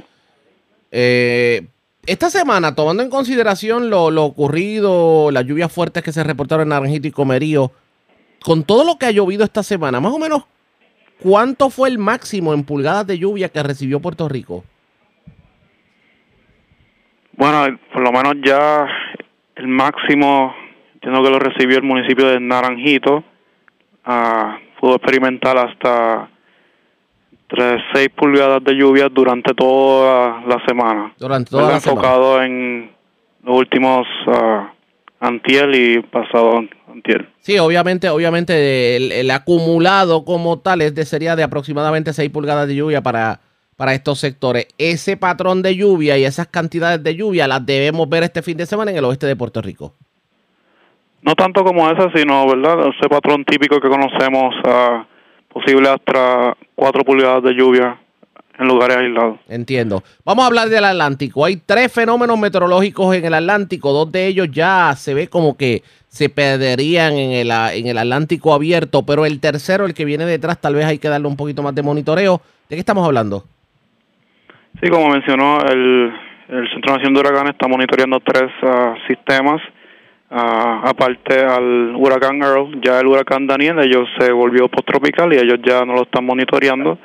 Eh, esta semana, tomando en consideración lo, ocurrido, las lluvias fuertes que se reportaron en Naranjito y Comerío, con todo lo que ha llovido esta semana, más o menos, ¿cuánto fue el máximo en pulgadas de lluvia que recibió Puerto Rico? Bueno, por lo menos ya el máximo, entiendo que lo recibió el municipio de Naranjito, uh, pudo experimentar hasta 6 pulgadas de lluvia durante toda la semana. Durante toda la enfocado en los últimos uh, antiel y pasado antiel. Sí, obviamente, obviamente el, acumulado como tal es de, sería de aproximadamente 6 pulgadas de lluvia para para estos sectores. Ese patrón de lluvia y esas cantidades de lluvia las debemos ver este fin de semana en el oeste de Puerto Rico. No tanto como esa, sino, ¿verdad? Ese patrón típico que conocemos, uh, posible hasta 4 pulgadas de lluvia en lugares aislados. Entiendo. Vamos a hablar del Atlántico. Hay tres fenómenos meteorológicos en el Atlántico. Dos de ellos ya se ve como que se perderían en el, en el Atlántico abierto, pero el tercero, el que viene detrás, tal vez hay que darle un poquito más de monitoreo. ¿De qué estamos hablando? Sí, como mencionó, el, el Centro Nacional de Huracanes está monitoreando tres ah, sistemas. Uh, aparte al huracán Earl, ya el huracán Daniel, ellos se volvió post-tropical y ellos ya no lo están monitoreando.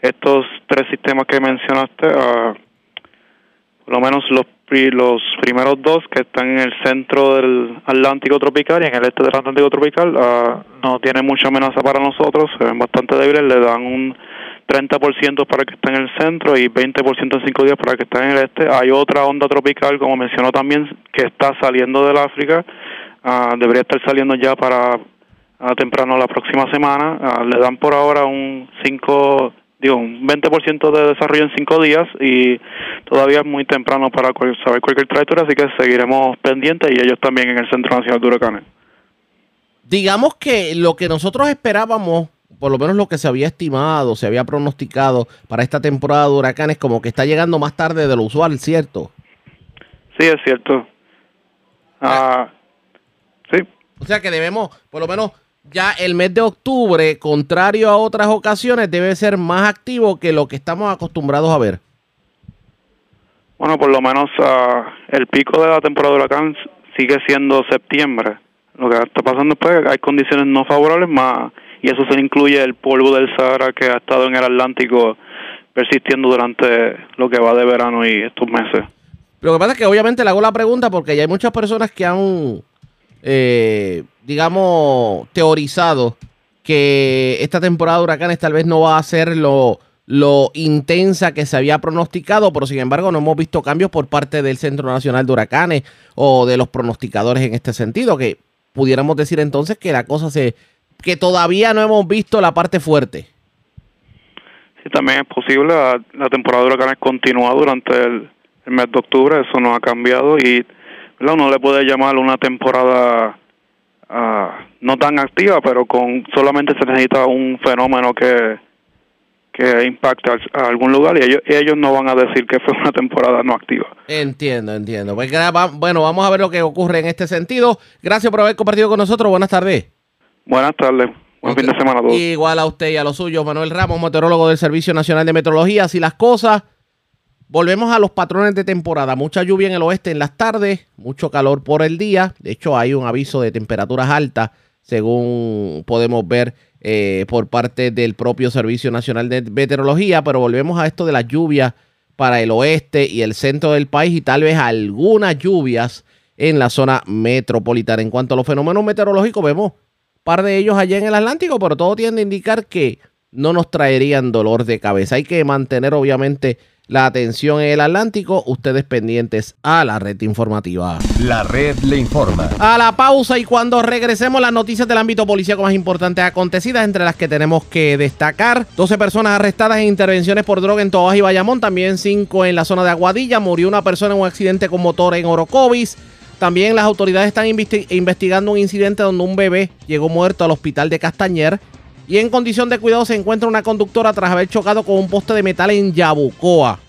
Estos tres sistemas que mencionaste, uh, por lo menos los, los primeros dos que están en el centro del Atlántico tropical y en el este del Atlántico tropical, no tienen mucha amenaza para nosotros, se ven bastante débiles, le dan un 30% para que esté en el centro y 20% en cinco días para que esté en el este. Hay otra onda tropical, como mencionó también, que está saliendo del África. Ah, debería estar saliendo ya para ah, temprano la próxima semana. Ah, le dan por ahora un 5, digo, un 20% de desarrollo en cinco días y todavía es muy temprano para saber cualquier trayectoria, así que seguiremos pendientes y ellos también en el Centro Nacional de Huracanes. Digamos que lo que nosotros esperábamos por lo menos lo que se había estimado, se había pronosticado para esta temporada de huracanes, como que está llegando más tarde de lo usual, ¿cierto? Sí, es cierto. Ah, sí. O sea que debemos, por lo menos ya el mes de octubre, contrario a otras ocasiones, debe ser más activo que lo que estamos acostumbrados a ver. Bueno, por lo menos ah, el pico de la temporada de huracán sigue siendo septiembre. Lo que está pasando es que hay condiciones no favorables más y eso se incluye el polvo del Sahara que ha estado en el Atlántico persistiendo durante lo que va de verano y estos meses. Lo que pasa es que obviamente le hago la pregunta porque ya hay muchas personas que han, eh, digamos, teorizado que esta temporada de huracanes tal vez no va a ser lo, lo intensa que se había pronosticado, pero sin embargo no hemos visto cambios por parte del Centro Nacional de Huracanes o de los pronosticadores en este sentido, que pudiéramos decir entonces que la cosa se, que todavía no hemos visto la parte fuerte. Sí, también es posible, la, temporada de huracanes continúa durante el, el mes de octubre, eso no ha cambiado y ¿verdad? uno le puede llamar una temporada ah, no tan activa, pero con solamente se necesita un fenómeno que que impacte a, algún lugar y ellos, no van a decir que fue una temporada no activa. Entiendo, entiendo. Pues, bueno, vamos a ver lo que ocurre en este sentido. Gracias por haber compartido con nosotros. Buenas tardes. Buenas tardes, buen fin de semana a todos. Igual a usted y a los suyos, Manuel Ramos, meteorólogo del Servicio Nacional de Meteorología. Así las cosas, volvemos a los patrones de temporada. Mucha lluvia en el oeste en las tardes, mucho calor por el día. De hecho, hay un aviso de temperaturas altas, según podemos ver eh, por parte del propio Servicio Nacional de Meteorología. Pero volvemos a esto de las lluvias para el oeste y el centro del país y tal vez algunas lluvias en la zona metropolitana. En cuanto a los fenómenos meteorológicos, vemos par de ellos allá en el Atlántico, pero todo tiende a indicar que no nos traerían dolor de cabeza. Hay que mantener obviamente la atención en el Atlántico, ustedes pendientes a la red informativa. La red le informa. A la pausa y cuando regresemos las noticias del ámbito policíaco más importantes acontecidas, entre las que tenemos que destacar, 12 personas arrestadas en intervenciones por droga en Tobaja y Bayamón, también 5 en la zona de Aguadilla, murió una persona en un accidente con motor en Orocovis, también las autoridades están investi- investigando un incidente donde un bebé llegó muerto al hospital de Castañer y en condición de cuidado se encuentra una conductora tras haber chocado con un poste de metal en Yabucoa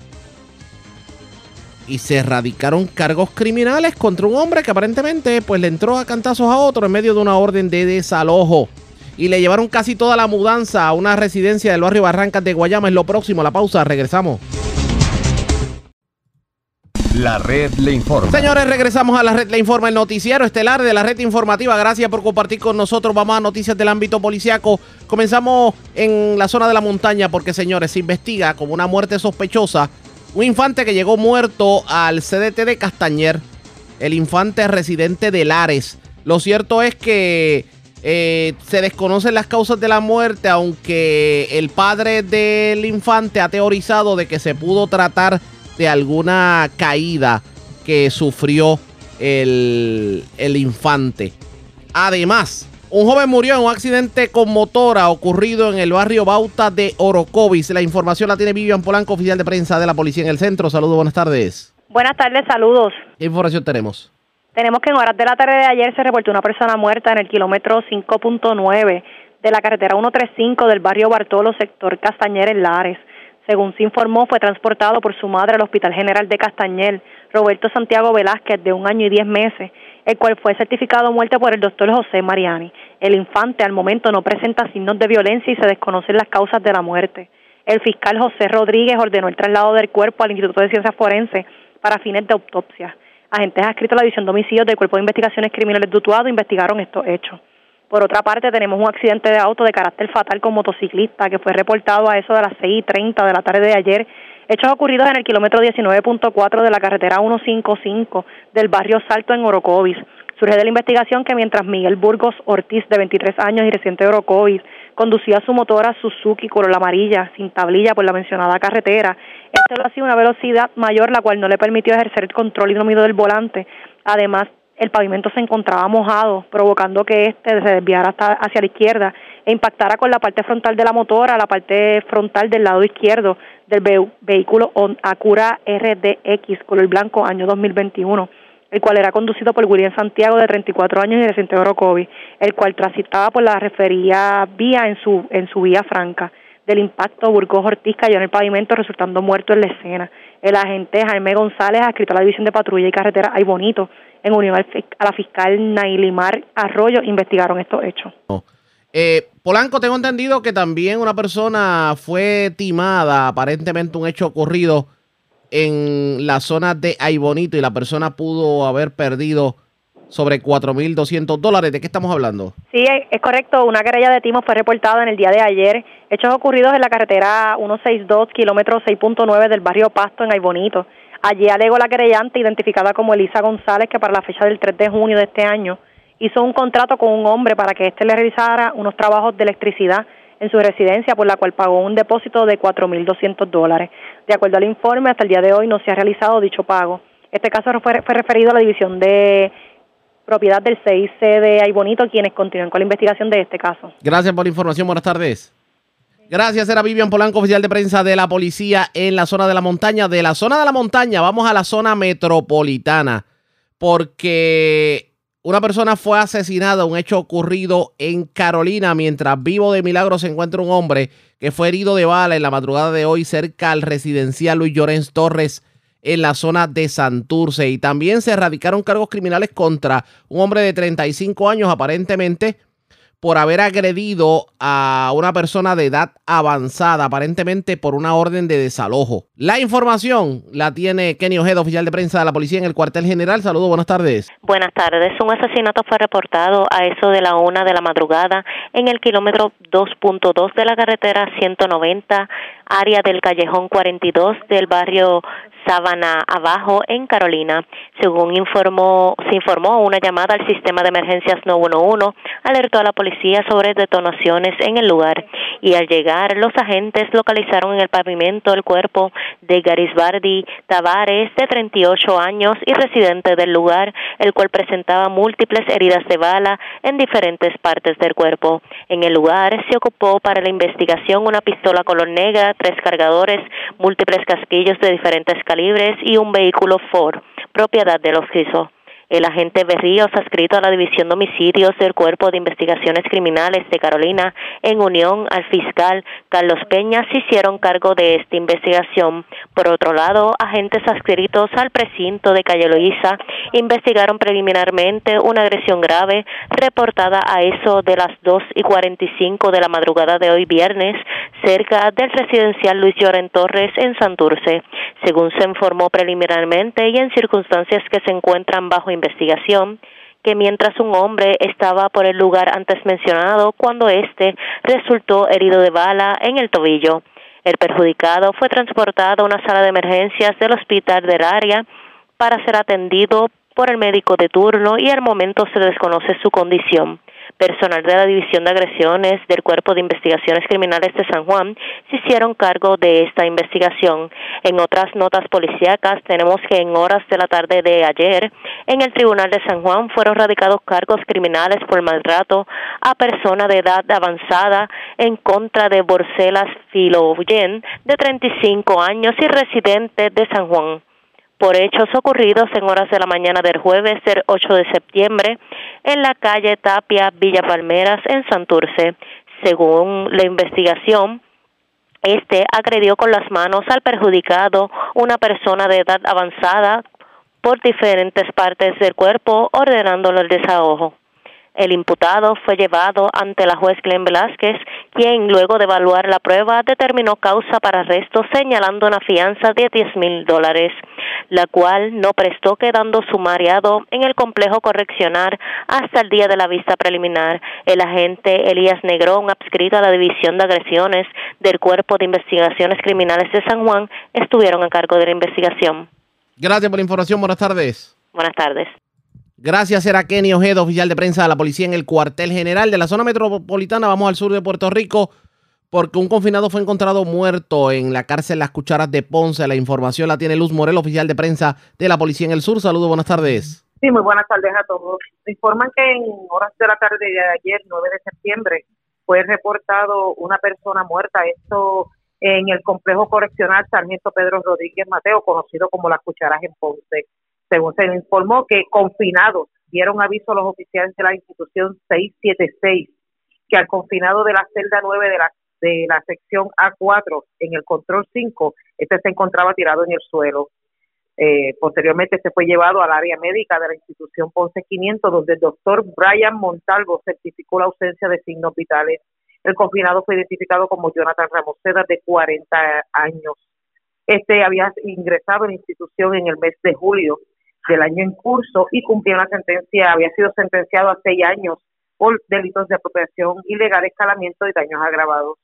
y se erradicaron cargos criminales contra un hombre que aparentemente pues le entró a cantazos a otro en medio de una orden de desalojo. Y le llevaron casi toda la mudanza a una residencia del barrio Barrancas de Guayama. Es lo próximo, la pausa, regresamos. La red le informa. Señores, regresamos a la red Le Informa, el noticiero estelar de la red informativa. Gracias por compartir con nosotros. Vamos a noticias del ámbito policiaco. Comenzamos en la zona de la montaña porque, señores, se investiga como una muerte sospechosa un infante que llegó muerto al CDT de Castañer. El infante residente de Lares. Lo cierto es que eh, se desconocen las causas de la muerte, aunque el padre del infante ha teorizado de que se pudo tratar alguna caída que sufrió el, el infante. Además, un joven murió en un accidente con motora ocurrido en el barrio Bauta de Orocovis. La información la tiene Vivian Polanco, oficial de prensa de la policía en el centro. Saludos, buenas tardes. Buenas tardes, saludos. ¿Qué información tenemos? Tenemos que en horas de la tarde de ayer se reportó una persona muerta en el kilómetro 5.9 de la carretera 135 del barrio Bartolo, sector Castañer en Lares. Según se informó, fue transportado por su madre al Hospital General de Castañer, Roberto Santiago Velázquez, de un año y diez meses, el cual fue certificado muerte por el doctor José Mariani. El infante al momento no presenta signos de violencia y se desconocen las causas de la muerte. El fiscal José Rodríguez ordenó el traslado del cuerpo al Instituto de Ciencias Forenses para fines de autopsia. Agentes adscritos a la División de Homicidios del Cuerpo de Investigaciones Criminales de investigaron estos hechos. Por otra parte, tenemos un accidente de auto de carácter fatal con motociclista que fue reportado a eso de las 6 y 30 de la tarde de ayer. Hechos ocurridos en el kilómetro 19.4 de la carretera 155 del barrio Salto en Orocovis. Surge de la investigación que mientras Miguel Burgos Ortiz, de 23 años y reciente de Orocovis, conducía su motora Suzuki color amarilla sin tablilla por la mencionada carretera, este lo hacía a una velocidad mayor, la cual no le permitió ejercer el control dominio del volante. Además, el pavimento se encontraba mojado, provocando que este se desviara hasta hacia la izquierda e impactara con la parte frontal de la motora, la parte frontal del lado izquierdo del ve- vehículo Acura RDX color blanco año 2021, el cual era conducido por William Santiago de 34 años y de Orocovi, el cual transitaba por la referida vía en su en su vía franca. Del impacto, Burgos Ortiz cayó en el pavimento resultando muerto en la escena. El agente Jaime González, adscrito a la División de Patrulla y Carretera Ay Bonito, en unión a la fiscal Nailimar Arroyo, investigaron estos hechos. Eh, Polanco, tengo entendido que también una persona fue timada, aparentemente un hecho ocurrido en la zona de Aybonito y la persona pudo haber perdido sobre 4.200 dólares. ¿De qué estamos hablando? Sí, es correcto. Una querella de timo fue reportada en el día de ayer. Hechos ocurridos en la carretera 162, kilómetro 6.9 del barrio Pasto, en Aybonito. Allí alegó la querellante, identificada como Elisa González, que para la fecha del 3 de junio de este año hizo un contrato con un hombre para que éste le realizara unos trabajos de electricidad en su residencia, por la cual pagó un depósito de 4.200 dólares. De acuerdo al informe, hasta el día de hoy no se ha realizado dicho pago. Este caso fue, fue referido a la división de propiedad del CIC de Aybonito, quienes continúan con la investigación de este caso. Gracias por la información. Buenas tardes. Gracias, era Vivian Polanco, oficial de prensa de la policía en la zona de la montaña. De la zona de la montaña, vamos a la zona metropolitana, porque una persona fue asesinada, un hecho ocurrido en Carolina, mientras vivo de milagro se encuentra un hombre que fue herido de bala en la madrugada de hoy cerca al residencial Luis Llorens Torres en la zona de Santurce. Y también se erradicaron cargos criminales contra un hombre de 35 años, aparentemente por haber agredido a una persona de edad avanzada, aparentemente por una orden de desalojo. La información la tiene Kenny Ojeda, oficial de prensa de la policía en el cuartel general. Saludos, buenas tardes. Buenas tardes. Un asesinato fue reportado a eso de la una de la madrugada en el kilómetro 2.2 de la carretera 190, área del callejón 42 del barrio Sabana Abajo en Carolina. Según informó, se informó una llamada al sistema de emergencias 911, alertó a la policía sobre detonaciones en el lugar y al llegar los agentes localizaron en el pavimento el cuerpo de Garisbardi Tavares de 38 años y residente del lugar, el cual presentaba múltiples heridas de bala en diferentes partes del cuerpo. En el lugar se ocupó para la investigación una pistola color negra, tres cargadores, múltiples casquillos de diferentes calibres y un vehículo Ford, propiedad de los Crisos. El agente Berríos, adscrito a la División de Homicidios del Cuerpo de Investigaciones Criminales de Carolina, en unión al fiscal Carlos Peña, se hicieron cargo de esta investigación. Por otro lado, agentes adscritos al precinto de Calle Loíza investigaron preliminarmente una agresión grave reportada a eso de las 2 y 45 de la madrugada de hoy viernes cerca del residencial Luis Lloren Torres en Santurce. Según se informó preliminarmente y en circunstancias que se encuentran bajo investigación que mientras un hombre estaba por el lugar antes mencionado cuando éste resultó herido de bala en el tobillo. El perjudicado fue transportado a una sala de emergencias del hospital del área para ser atendido por el médico de turno y al momento se desconoce su condición personal de la División de Agresiones del Cuerpo de Investigaciones Criminales de San Juan se hicieron cargo de esta investigación. En otras notas policíacas tenemos que en horas de la tarde de ayer en el Tribunal de San Juan fueron radicados cargos criminales por maltrato a persona de edad avanzada en contra de Borcelas Filoyen de 35 años y residente de San Juan por hechos ocurridos en horas de la mañana del jueves del 8 de septiembre en la calle Tapia, Villa Palmeras, en Santurce. Según la investigación, este agredió con las manos al perjudicado, una persona de edad avanzada, por diferentes partes del cuerpo, ordenándolo el desahogo. El imputado fue llevado ante la juez Glenn Velázquez, quien luego de evaluar la prueba determinó causa para arresto señalando una fianza de 10 mil dólares, la cual no prestó quedando sumariado en el complejo correccional hasta el día de la vista preliminar. El agente Elías Negrón, adscrito a la División de Agresiones del Cuerpo de Investigaciones Criminales de San Juan, estuvieron a cargo de la investigación. Gracias por la información. Buenas tardes. Buenas tardes. Gracias, era Kenny Ojeda, oficial de prensa de la policía en el cuartel general de la zona metropolitana. Vamos al sur de Puerto Rico porque un confinado fue encontrado muerto en la cárcel Las Cucharas de Ponce. La información la tiene Luz Morel, oficial de prensa de la policía en el sur. Saludos, buenas tardes. Sí, muy buenas tardes a todos. informan que en horas de la tarde de ayer, 9 de septiembre, fue reportado una persona muerta. Esto en el complejo correccional Sarmiento Pedro Rodríguez Mateo, conocido como Las Cucharas en Ponce según se informó que confinados dieron aviso a los oficiales de la institución 676 que al confinado de la celda 9 de la de la sección A4 en el control 5, este se encontraba tirado en el suelo. Eh, posteriormente se fue llevado al área médica de la institución Ponce 500, donde el doctor Brian Montalvo certificó la ausencia de signos vitales. El confinado fue identificado como Jonathan Ramoseda, de 40 años. Este había ingresado en la institución en el mes de julio del año en curso y cumplía una sentencia, había sido sentenciado a seis años por delitos de apropiación ilegal, escalamiento y daños agravados.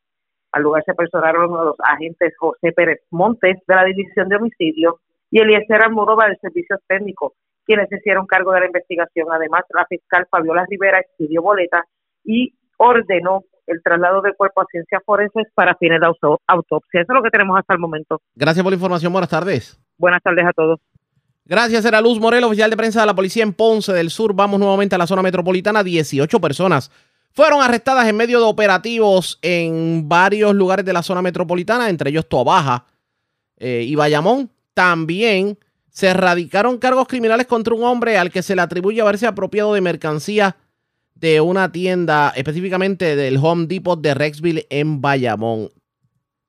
Al lugar se personaron los agentes José Pérez Montes de la División de Homicidio y Eliezer Almodóvar del Servicio Técnico, quienes se hicieron cargo de la investigación. Además, la fiscal Fabiola Rivera expidió boleta y ordenó el traslado del cuerpo a ciencias forenses para fines de auto- autopsia. Eso es lo que tenemos hasta el momento. Gracias por la información. Buenas tardes. Buenas tardes a todos. Gracias, era Luz Morel, oficial de prensa de la policía en Ponce del Sur. Vamos nuevamente a la zona metropolitana. 18 personas fueron arrestadas en medio de operativos en varios lugares de la zona metropolitana, entre ellos Toabaja eh, y Bayamón. También se erradicaron cargos criminales contra un hombre al que se le atribuye haberse apropiado de mercancía de una tienda, específicamente del Home Depot de Rexville en Bayamón.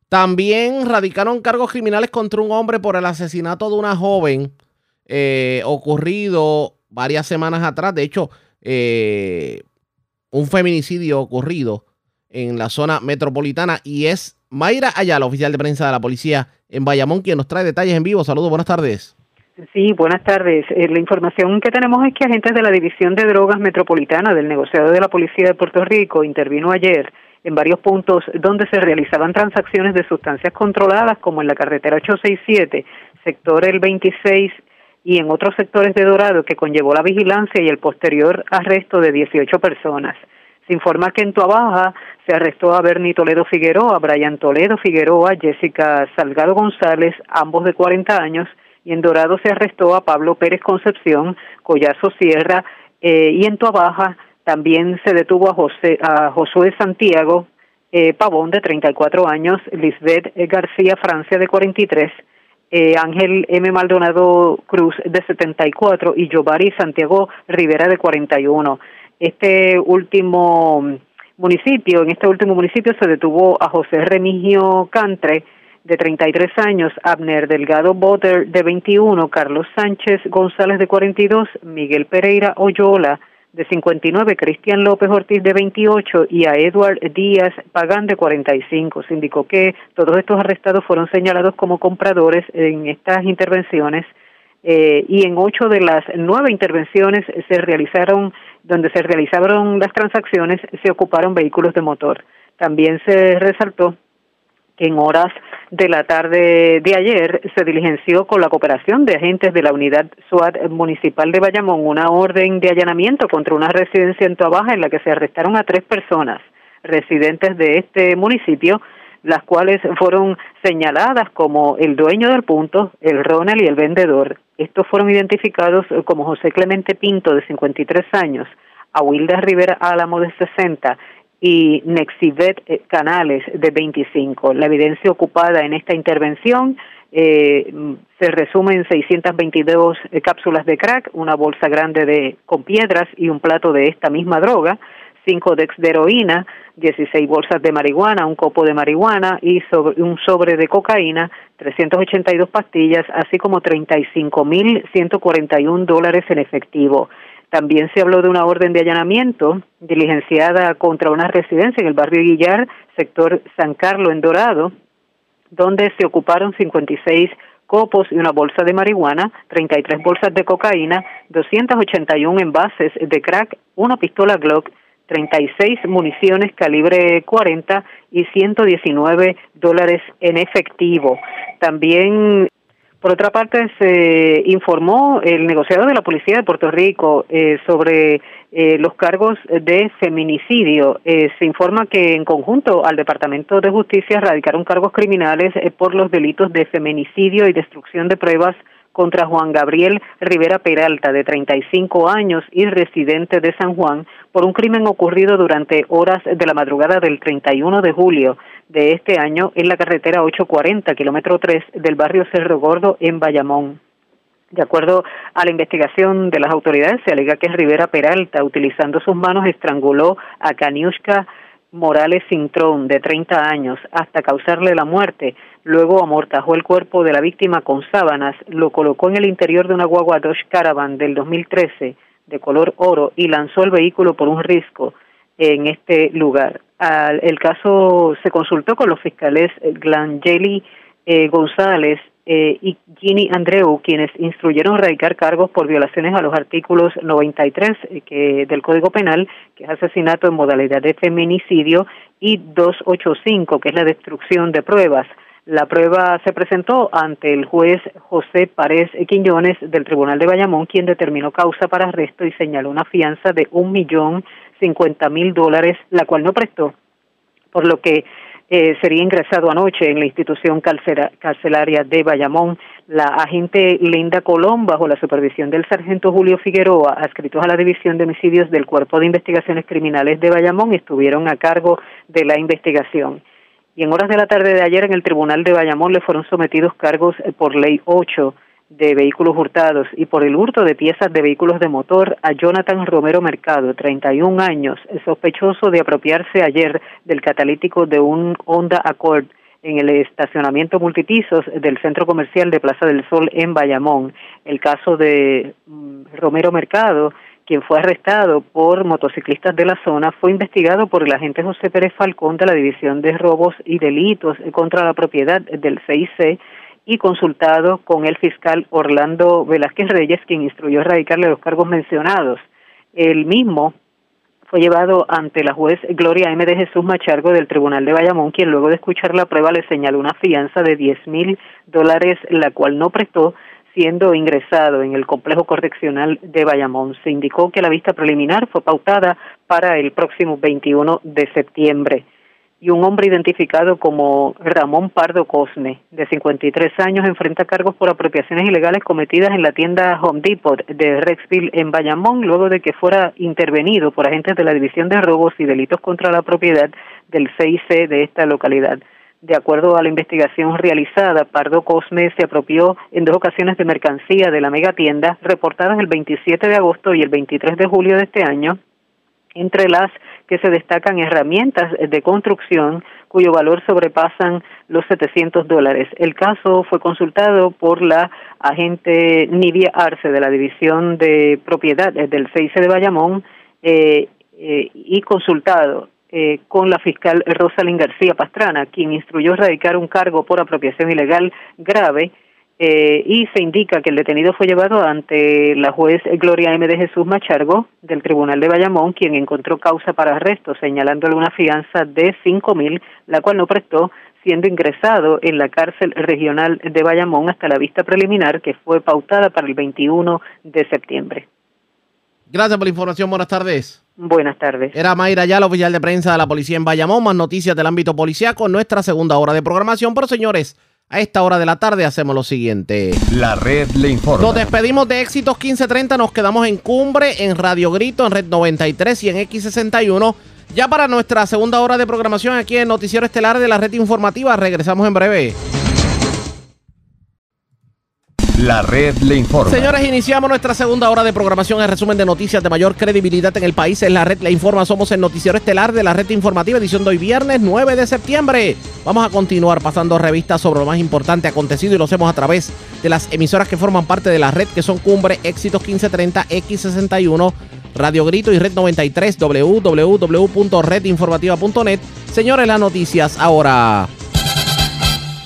También radicaron cargos criminales contra un hombre por el asesinato de una joven eh, ocurrido varias semanas atrás. De hecho, eh, un feminicidio ocurrido en la zona metropolitana y es Mayra Ayala, oficial de prensa de la policía en Bayamón, quien nos trae detalles en vivo. Saludos, buenas tardes. Sí, buenas tardes. Eh, la información que tenemos es que agentes de la División de Drogas Metropolitana del negociado de la Policía de Puerto Rico intervino ayer en varios puntos donde se realizaban transacciones de sustancias controladas, como en la carretera 867, sector el 26 y en otros sectores de Dorado, que conllevó la vigilancia y el posterior arresto de 18 personas. Se informa que en Tuabaja se arrestó a Bernie Toledo Figueroa, Brian Toledo Figueroa, Jessica Salgado González, ambos de 40 años, y en Dorado se arrestó a Pablo Pérez Concepción, Collazo Sierra, eh, y en Tuabaja también se detuvo a, José, a Josué Santiago eh, Pavón, de 34 años, Lisbeth García Francia, de 43, eh, Ángel M. Maldonado Cruz, de 74, y Giovanni Santiago Rivera, de 41. Este último municipio, en este último municipio se detuvo a José Remigio Cantre, de 33 años, Abner Delgado Botter, de 21, Carlos Sánchez González, de 42, Miguel Pereira Oyola, de 59, Cristian López Ortiz, de 28, y a Edward Díaz Pagán, de 45. Se indicó que todos estos arrestados fueron señalados como compradores en estas intervenciones eh, y en ocho de las nueve intervenciones se realizaron, donde se realizaron las transacciones, se ocuparon vehículos de motor. También se resaltó en horas de la tarde de ayer se diligenció con la cooperación de agentes de la unidad SWAT municipal de Bayamón una orden de allanamiento contra una residencia en Tuabaja en la que se arrestaron a tres personas residentes de este municipio, las cuales fueron señaladas como el dueño del punto, el Ronald y el vendedor. Estos fueron identificados como José Clemente Pinto, de 53 años, Awilda Rivera Álamo, de 60, y Nexibet eh, Canales de 25. La evidencia ocupada en esta intervención eh, se resume en 622 eh, cápsulas de crack, una bolsa grande de con piedras y un plato de esta misma droga, 5 dex de heroína, 16 bolsas de marihuana, un copo de marihuana y un sobre de cocaína, 382 pastillas, así como 35.141 dólares en efectivo. También se habló de una orden de allanamiento diligenciada contra una residencia en el barrio Guillar, sector San Carlos, en Dorado, donde se ocuparon 56 copos y una bolsa de marihuana, 33 bolsas de cocaína, 281 envases de crack, una pistola Glock, 36 municiones calibre 40 y 119 dólares en efectivo. También por otra parte, se informó el negociador de la Policía de Puerto Rico eh, sobre eh, los cargos de feminicidio. Eh, se informa que en conjunto al Departamento de Justicia radicaron cargos criminales eh, por los delitos de feminicidio y destrucción de pruebas contra Juan Gabriel Rivera Peralta, de 35 años y residente de San Juan, por un crimen ocurrido durante horas de la madrugada del 31 de julio de este año en la carretera 840, kilómetro 3 del barrio Cerro Gordo en Bayamón. De acuerdo a la investigación de las autoridades, se alega que Rivera Peralta, utilizando sus manos, estranguló a Kaniushka Morales Cintrón, de 30 años, hasta causarle la muerte. Luego amortajó el cuerpo de la víctima con sábanas, lo colocó en el interior de una guagua Dodge Caravan del 2013 de color oro y lanzó el vehículo por un risco en este lugar. El caso se consultó con los fiscales Glangeli eh, González eh, y Ginny Andreu, quienes instruyeron radicar cargos por violaciones a los artículos 93 eh, que, del Código Penal, que es asesinato en modalidad de feminicidio, y 285, que es la destrucción de pruebas. La prueba se presentó ante el juez José Párez Quiñones del Tribunal de Bayamón, quien determinó causa para arresto y señaló una fianza de un millón cincuenta mil dólares, la cual no prestó por lo que eh, sería ingresado anoche en la institución carcelaria de Bayamón. La agente Linda Colón, bajo la supervisión del sargento Julio Figueroa, adscritos a la División de Homicidios del Cuerpo de Investigaciones Criminales de Bayamón, estuvieron a cargo de la investigación. Y en horas de la tarde de ayer en el Tribunal de Bayamón le fueron sometidos cargos por ley 8 de vehículos hurtados y por el hurto de piezas de vehículos de motor a Jonathan Romero Mercado, 31 años, sospechoso de apropiarse ayer del catalítico de un Honda Accord en el estacionamiento multipisos del Centro Comercial de Plaza del Sol en Bayamón. El caso de mm, Romero Mercado, quien fue arrestado por motociclistas de la zona, fue investigado por el agente José Pérez Falcón de la División de Robos y Delitos contra la Propiedad del CIC y consultado con el fiscal Orlando Velázquez Reyes, quien instruyó erradicarle los cargos mencionados. El mismo fue llevado ante la juez Gloria M. de Jesús Machargo del Tribunal de Bayamón, quien luego de escuchar la prueba le señaló una fianza de 10 mil dólares, la cual no prestó, siendo ingresado en el complejo correccional de Bayamón. Se indicó que la vista preliminar fue pautada para el próximo 21 de septiembre y un hombre identificado como Ramón Pardo Cosme, de 53 años, enfrenta cargos por apropiaciones ilegales cometidas en la tienda Home Depot de Rexville en Bayamón, luego de que fuera intervenido por agentes de la División de Robos y Delitos contra la Propiedad del CIC de esta localidad. De acuerdo a la investigación realizada, Pardo Cosme se apropió en dos ocasiones de mercancía de la megatienda, reportadas el 27 de agosto y el 23 de julio de este año, entre las que se destacan herramientas de construcción cuyo valor sobrepasan los 700 dólares. El caso fue consultado por la agente Nidia Arce de la División de Propiedad del CIC de Bayamón eh, eh, y consultado eh, con la fiscal Rosalind García Pastrana, quien instruyó erradicar un cargo por apropiación ilegal grave eh, y se indica que el detenido fue llevado ante la juez Gloria M. de Jesús Machargo del Tribunal de Bayamón, quien encontró causa para arresto, señalándole una fianza de cinco mil, la cual no prestó, siendo ingresado en la cárcel regional de Bayamón hasta la vista preliminar que fue pautada para el 21 de septiembre. Gracias por la información. Buenas tardes. Buenas tardes. Era Mayra Yala, oficial de prensa de la policía en Bayamón. Más noticias del ámbito policiaco en nuestra segunda hora de programación. Pero señores, a esta hora de la tarde hacemos lo siguiente. La red le informa. Nos despedimos de Éxitos 1530, nos quedamos en Cumbre, en Radio Grito, en Red 93 y en X61. Ya para nuestra segunda hora de programación aquí en Noticiero Estelar de la Red Informativa, regresamos en breve. La red le informa. Señores, iniciamos nuestra segunda hora de programación. El resumen de noticias de mayor credibilidad en el país es la red le informa. Somos el noticiero estelar de la red informativa, edición de hoy viernes 9 de septiembre. Vamos a continuar pasando revistas sobre lo más importante acontecido y lo hacemos a través de las emisoras que forman parte de la red, que son Cumbre, Éxitos 1530, X61, Radio Grito y Red 93, www.redinformativa.net. Señores, las noticias ahora.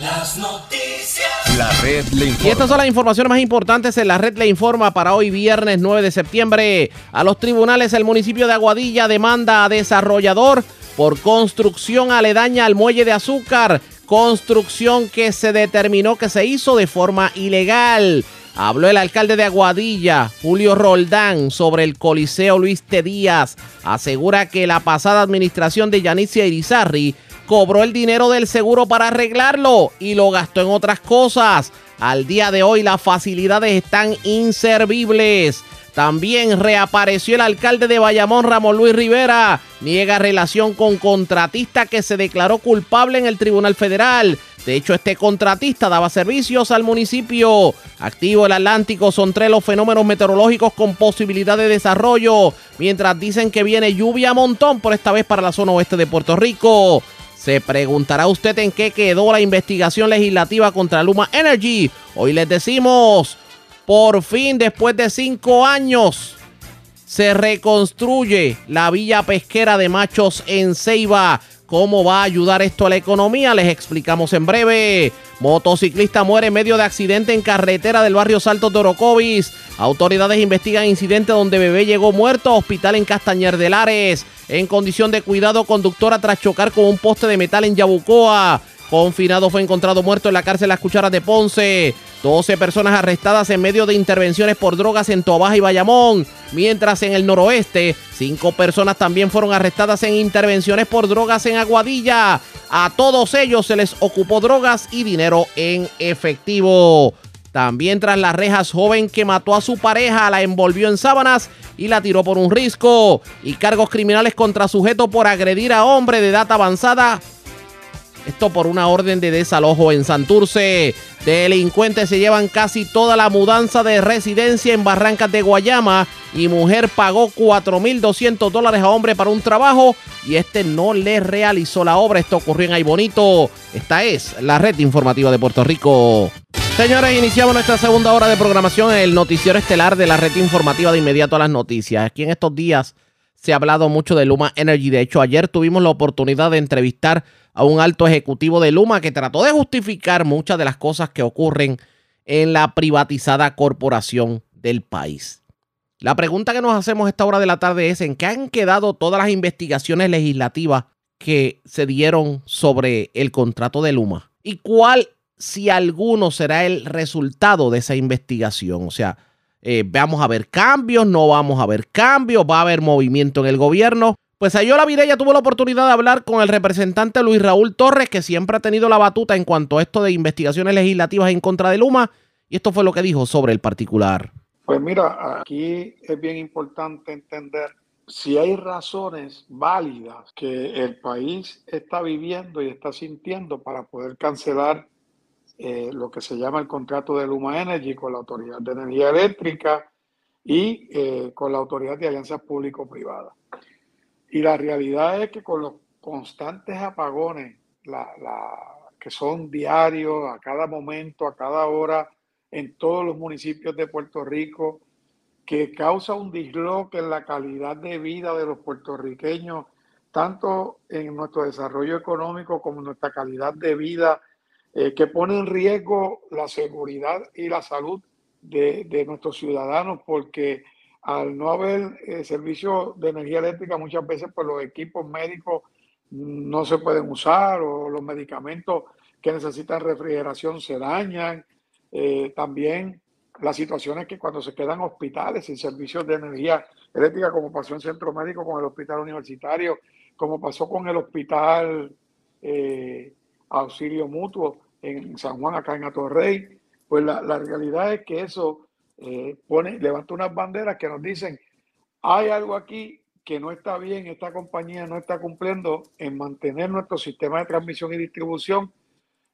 Las noticias. La red le informa. Y estas son las informaciones más importantes en la red le informa para hoy viernes 9 de septiembre. A los tribunales el municipio de Aguadilla demanda a desarrollador por construcción aledaña al muelle de azúcar. Construcción que se determinó que se hizo de forma ilegal. Habló el alcalde de Aguadilla, Julio Roldán, sobre el Coliseo Luis T. Díaz. Asegura que la pasada administración de Yanitzia Irizarri cobró el dinero del seguro para arreglarlo y lo gastó en otras cosas. Al día de hoy las facilidades están inservibles. También reapareció el alcalde de Bayamón, Ramón Luis Rivera. Niega relación con contratista que se declaró culpable en el Tribunal Federal. De hecho, este contratista daba servicios al municipio. Activo el Atlántico son tres los fenómenos meteorológicos con posibilidad de desarrollo. Mientras dicen que viene lluvia a montón, por esta vez para la zona oeste de Puerto Rico. Se preguntará usted en qué quedó la investigación legislativa contra Luma Energy. Hoy les decimos, por fin, después de cinco años, se reconstruye la villa pesquera de Machos en Ceiba. ¿Cómo va a ayudar esto a la economía? Les explicamos en breve. Motociclista muere en medio de accidente en carretera del barrio Saltos de. Autoridades investigan incidente donde bebé llegó muerto a hospital en Castañer de Lares. En condición de cuidado, conductora tras chocar con un poste de metal en Yabucoa. Confinado fue encontrado muerto en la cárcel Las Cucharas de Ponce. 12 personas arrestadas en medio de intervenciones por drogas en Tobaja y Bayamón, mientras en el noroeste, cinco personas también fueron arrestadas en intervenciones por drogas en Aguadilla. A todos ellos se les ocupó drogas y dinero en efectivo. También tras las rejas, joven que mató a su pareja, la envolvió en sábanas y la tiró por un risco. Y cargos criminales contra sujeto por agredir a hombre de edad avanzada. Esto por una orden de desalojo en Santurce. Delincuentes se llevan casi toda la mudanza de residencia en Barrancas de Guayama y mujer pagó 4.200 dólares a hombre para un trabajo y este no le realizó la obra. Esto ocurrió en Ay Bonito. Esta es la red informativa de Puerto Rico. Señores, iniciamos nuestra segunda hora de programación, el noticiero estelar de la red informativa de inmediato a las noticias. Aquí en estos días se ha hablado mucho de Luma Energy. De hecho, ayer tuvimos la oportunidad de entrevistar a un alto ejecutivo de Luma que trató de justificar muchas de las cosas que ocurren en la privatizada corporación del país. La pregunta que nos hacemos a esta hora de la tarde es en qué han quedado todas las investigaciones legislativas que se dieron sobre el contrato de Luma y cuál si alguno será el resultado de esa investigación. O sea, eh, vamos a ver cambios, no vamos a ver cambios, va a haber movimiento en el gobierno. Pues Ayola Vidella tuvo la oportunidad de hablar con el representante Luis Raúl Torres, que siempre ha tenido la batuta en cuanto a esto de investigaciones legislativas en contra de Luma, y esto fue lo que dijo sobre el particular. Pues mira, aquí es bien importante entender si hay razones válidas que el país está viviendo y está sintiendo para poder cancelar eh, lo que se llama el contrato de Luma Energy con la Autoridad de Energía Eléctrica y eh, con la Autoridad de Alianzas Público-Privadas. Y la realidad es que con los constantes apagones, que son diarios, a cada momento, a cada hora, en todos los municipios de Puerto Rico, que causa un disloque en la calidad de vida de los puertorriqueños, tanto en nuestro desarrollo económico como en nuestra calidad de vida eh, que pone en riesgo la seguridad y la salud de, nuestros ciudadanos, porque al no haber eh, servicio de energía eléctrica, muchas veces pues, los equipos médicos no se pueden usar o los medicamentos que necesitan refrigeración se dañan. Eh, también las situaciones que cuando se quedan hospitales sin servicios de energía eléctrica, como pasó en Centro Médico con el Hospital Universitario, como pasó con el Hospital auxilio mutuo en San Juan, acá en Atorrey, pues la, realidad es que eso eh, pone, levanta unas banderas que nos dicen, hay algo aquí que no está bien, esta compañía no está cumpliendo en mantener nuestro sistema de transmisión y distribución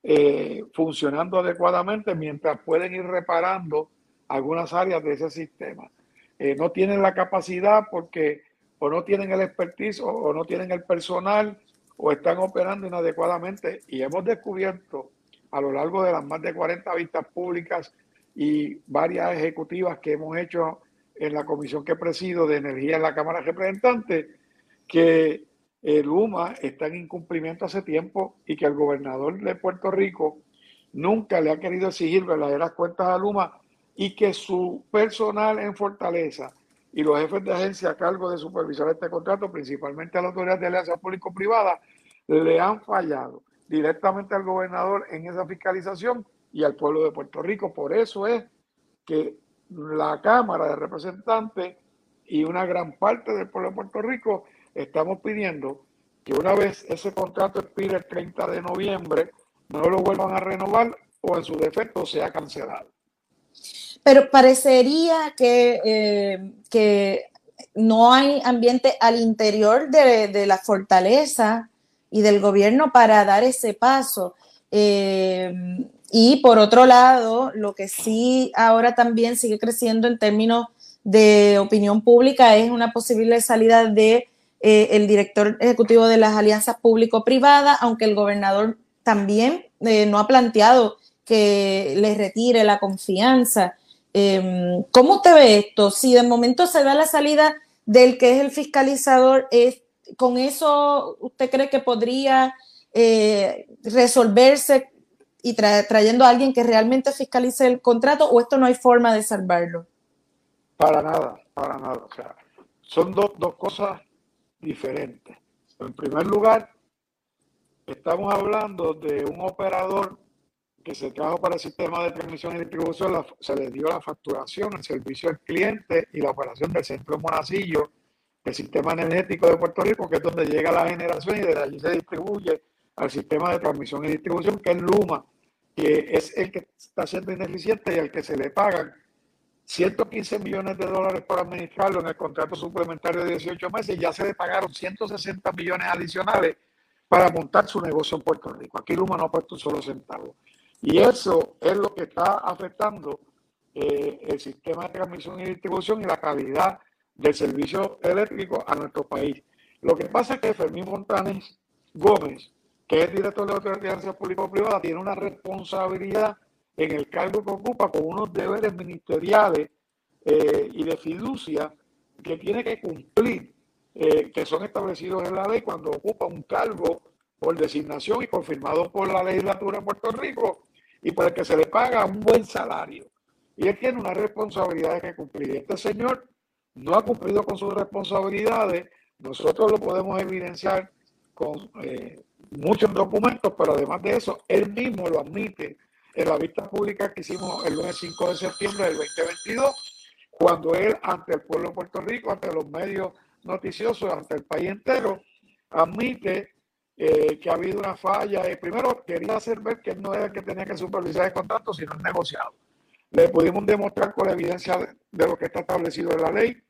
eh, funcionando adecuadamente mientras pueden ir reparando algunas áreas de ese sistema. Eh, no tienen la capacidad porque o no tienen el expertise o no tienen el personal o están operando inadecuadamente y hemos descubierto a lo largo de las más de 40 vistas públicas y varias ejecutivas que hemos hecho en la comisión que presido de energía en la Cámara de Representantes, que el UMA está en incumplimiento hace tiempo y que el gobernador de Puerto Rico nunca le ha querido exigir verdaderas cuentas a Luma y que su personal en Fortaleza y los jefes de agencia a cargo de supervisar este contrato, principalmente a las autoridades de alianza público-privada, le han fallado directamente al gobernador en esa fiscalización y al pueblo de Puerto Rico. Por eso es que la Cámara de Representantes y una gran parte del pueblo de Puerto Rico estamos pidiendo que una vez ese contrato expire el 30 de noviembre, no lo vuelvan a renovar o en su defecto sea cancelado. Pero parecería que, eh, que no hay ambiente al interior de, de, la fortaleza y del gobierno para dar ese paso. Eh, y por otro lado, lo que sí ahora también sigue creciendo en términos de opinión pública es una posible salida de eh, el director ejecutivo de las alianzas público-privadas, aunque el gobernador también no ha planteado que le retire la confianza. Em, ¿Cómo usted ve esto? Si de momento se da la salida del que es el fiscalizador, ¿es, ¿con eso usted cree que podría eh, resolverse y trayendo a alguien que realmente fiscalice el contrato o esto no hay forma de salvarlo? Para nada, para nada. O sea, son dos cosas diferentes. En primer lugar, estamos hablando de un operador que se trajo para el sistema de transmisión y distribución, la- se le dio la facturación, el servicio al cliente y la operación del centro Monacillo, el sistema energético de Puerto Rico, que es donde llega la generación y desde allí se distribuye al sistema de transmisión y distribución, que es Luma, que es el que está siendo ineficiente y al que se le pagan 115 millones de dólares por administrarlo en el contrato suplementario de 18 meses, ya se le pagaron 160 millones adicionales para montar su negocio en Puerto Rico. Aquí Luma no ha puesto un solo centavo. Y eso es lo que está afectando eh, el sistema de transmisión y distribución y la calidad del servicio eléctrico a nuestro país. Lo que pasa es que Fermín Montanes Gómez, que es director de la Autoridad de Alianzas Público-Privada, tiene una responsabilidad en el cargo que ocupa con unos deberes ministeriales eh, y de fiducia que tiene que cumplir, eh, que son establecidos en la ley cuando ocupa un cargo por designación y confirmado por la legislatura de Puerto Rico y por el que se le paga un buen salario. Y él tiene una responsabilidad que cumplir. Este señor no ha cumplido con sus responsabilidades. Nosotros lo podemos evidenciar con eh, muchos documentos, pero además de eso, él mismo lo admite en la vista pública que hicimos el lunes 5 de septiembre del 2022, cuando él, ante el pueblo de Puerto Rico, ante los medios noticiosos, ante el país entero, admite eh, que ha habido una falla. Eh, primero, quería hacer ver que él no era el que tenía que supervisar el contrato, sino el negociado. Le pudimos demostrar con la evidencia de, de lo que está establecido en la ley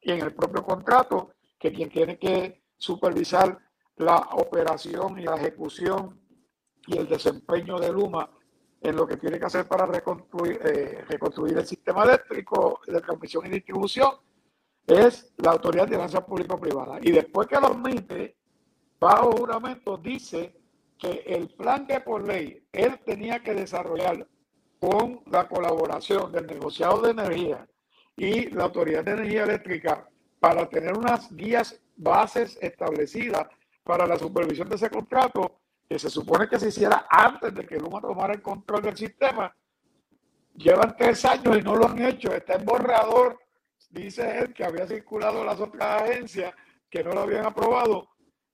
y en el propio contrato que quien tiene que supervisar la operación y la ejecución y el desempeño de Luma en lo que tiene que hacer para reconstruir, eh, reconstruir el sistema eléctrico de transmisión y distribución es la Autoridad de Alianzas Público-Privada. Y después que lo admite, bajo juramento, dice que el plan que por ley él tenía que desarrollar con la colaboración del negociado de energía y la Autoridad de Energía Eléctrica para tener unas guías bases establecidas para la supervisión de ese contrato, que se supone que se hiciera antes de que Luma tomara el control del sistema. Llevan tres años y no lo han hecho. Está en borrador, dice él, que había circulado las otras agencias que no lo habían aprobado.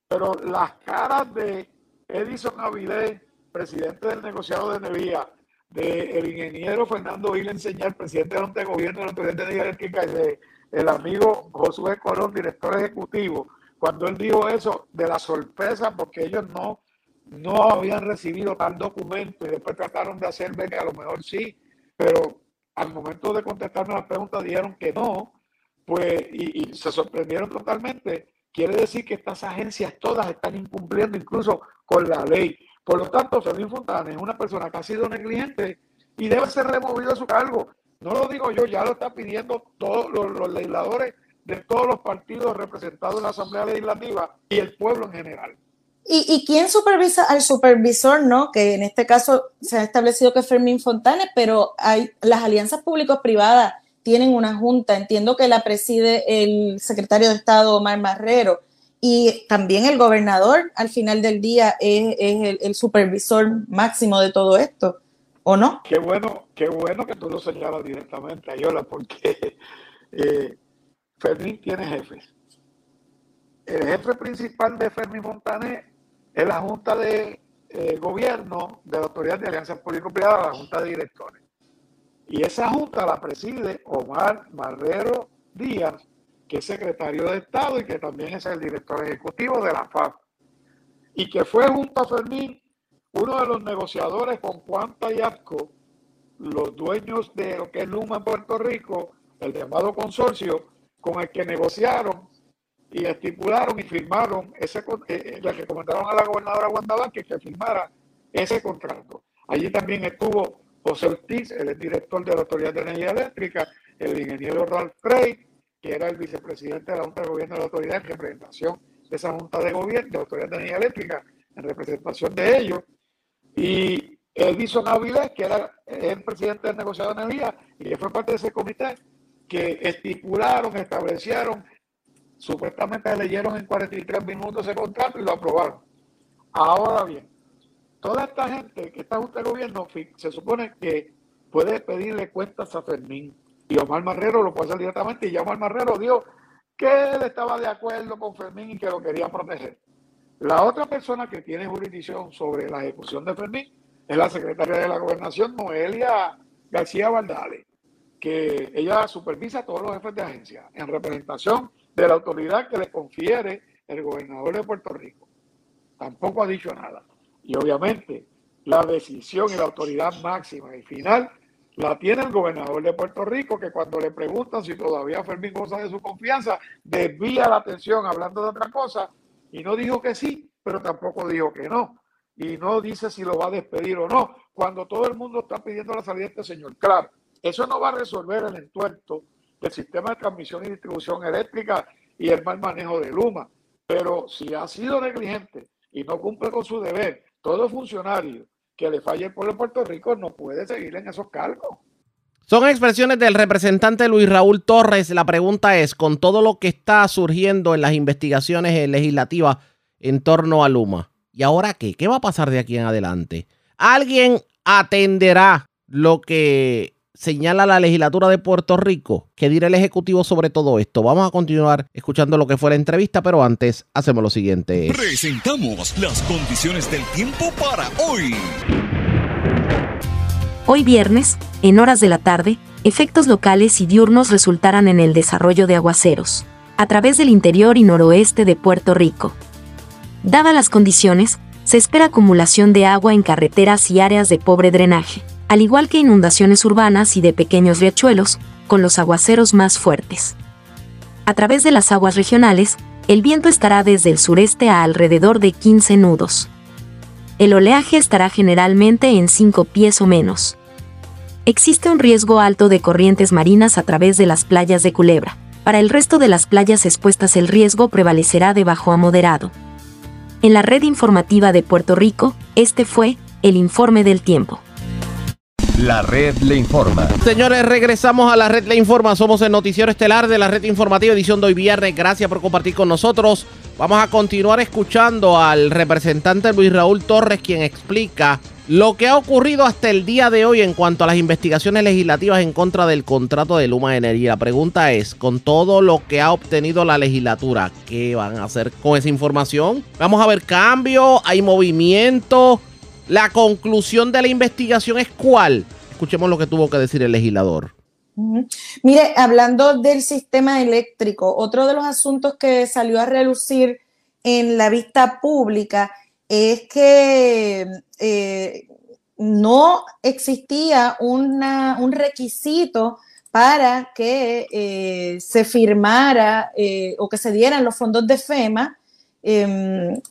Pero las caras de Edison Avilés, presidente del negociado de energía, del ingeniero Fernando Vila Enseñar, presidente de gobierno de la Autoridad de y de el amigo Josué Colón, director ejecutivo, cuando él dijo eso, de la sorpresa, porque ellos no, no habían recibido tal documento y después trataron de hacer ver que a lo mejor sí, pero al momento de contestarme las preguntas dijeron que no, pues, y, y se sorprendieron totalmente. Quiere decir que estas agencias todas están incumpliendo incluso con la ley. Por lo tanto, Fermín Fontana es una persona que ha sido negligente y debe ser removido de su cargo. No lo digo yo, ya lo están pidiendo todos los, los legisladores de todos los partidos representados en la Asamblea Legislativa y el pueblo en general. ¿Y, y quién supervisa al supervisor, no? Que en este caso se ha establecido que es Fermín Fontanes, pero hay las alianzas público-privadas tienen una junta. Entiendo que la preside el secretario de Estado Omar Marrero y también el gobernador al final del día es, es el, el supervisor máximo de todo esto, ¿o no? Qué bueno, qué bueno que tú lo señalas directamente, Ayola, porque eh, Fermín tiene jefes. El jefe principal de Fermín Montané es la Junta de eh, Gobierno de la Autoridad de Alianzas Público-Privadas, la Junta de Directores. Y esa Junta la preside Omar Marrero Díaz, que es secretario de Estado y que también es el director ejecutivo de la FAP. Y que fue junto a Fermín uno de los negociadores con Juan Tayasco, los dueños de lo que es Luma en Puerto Rico, el llamado consorcio, con el que negociaron y estipularon y firmaron ese eh, le recomendaron a la gobernadora Wanda Vázquez que firmara ese contrato. Allí también estuvo José Ortiz, el director de la Autoridad de Energía Eléctrica, el ingeniero Ralph Craig, que era el vicepresidente de la Junta de Gobierno de la Autoridad en representación de esa Junta de Gobierno, de la Autoridad de Energía Eléctrica, en representación de ellos, y Edison Avilés, que era el presidente del negociado de energía, y que fue parte de ese comité, que estipularon, establecieron, supuestamente leyeron en 43 minutos ese contrato y lo aprobaron. Ahora bien, toda esta gente que está junto al gobierno se supone que puede pedirle cuentas a Fermín. Y Omar Marrero lo puede hacer directamente. Y ya Omar Marrero dijo que él estaba de acuerdo con Fermín y que lo quería proteger. La otra persona que tiene jurisdicción sobre la ejecución de Fermín es la secretaria de la Gobernación, Noelia García Valdales, que ella supervisa a todos los jefes de agencia en representación de la autoridad que le confiere el gobernador de Puerto Rico. Tampoco ha dicho nada. Y obviamente la decisión y la autoridad máxima y final la tiene el gobernador de Puerto Rico, que cuando le preguntan si todavía Fermín goza de su confianza, desvía la atención hablando de otra cosa y no dijo que sí, pero tampoco dijo que no. Y no dice si lo va a despedir o no, cuando todo el mundo está pidiendo la salida de este señor. Claro, eso no va a resolver el entuerto del sistema de transmisión y distribución eléctrica y el mal manejo de Luma. Pero si ha sido negligente y no cumple con su deber, todo funcionario que le falle el pueblo de Puerto Rico no puede seguir en esos cargos. Son expresiones del representante Luis Raúl Torres. La pregunta es, con todo lo que está surgiendo en las investigaciones legislativas en torno a Luma, ¿y ahora qué? ¿Qué va a pasar de aquí en adelante? ¿Alguien atenderá lo que señala la legislatura de Puerto Rico? ¿Qué dirá el Ejecutivo sobre todo esto? Vamos a continuar escuchando lo que fue la entrevista, pero antes hacemos lo siguiente. Presentamos las condiciones del tiempo para hoy. Hoy viernes, en horas de la tarde, efectos locales y diurnos resultarán en el desarrollo de aguaceros, a través del interior y noroeste de Puerto Rico. Dadas las condiciones, se espera acumulación de agua en carreteras y áreas de pobre drenaje, al igual que inundaciones urbanas y de pequeños riachuelos, con los aguaceros más fuertes. A través de las aguas regionales, el viento estará desde el sureste a alrededor de 15 nudos. El oleaje estará generalmente en 5 pies o menos. Existe un riesgo alto de corrientes marinas a través de las playas de Culebra. Para el resto de las playas expuestas el riesgo prevalecerá de bajo a moderado. En la red informativa de Puerto Rico, este fue el informe del tiempo. La red le informa. Señores, regresamos a la red le informa. Somos el noticiero estelar de la red informativa edición de hoy viernes. Gracias por compartir con nosotros. Vamos a continuar escuchando al representante Luis Raúl Torres, quien explica lo que ha ocurrido hasta el día de hoy en cuanto a las investigaciones legislativas en contra del contrato de Luma Energía. La pregunta es, con todo lo que ha obtenido la legislatura, ¿qué van a hacer con esa información? ¿Vamos a ver cambio? ¿Hay movimiento? La conclusión de la investigación es cuál. Escuchemos lo que tuvo que decir el legislador. Mire, hablando del sistema eléctrico, otro de los asuntos que salió a relucir en la vista pública es que eh, no existía un requisito para que eh, se firmara eh, o que se dieran los fondos de FEMA em,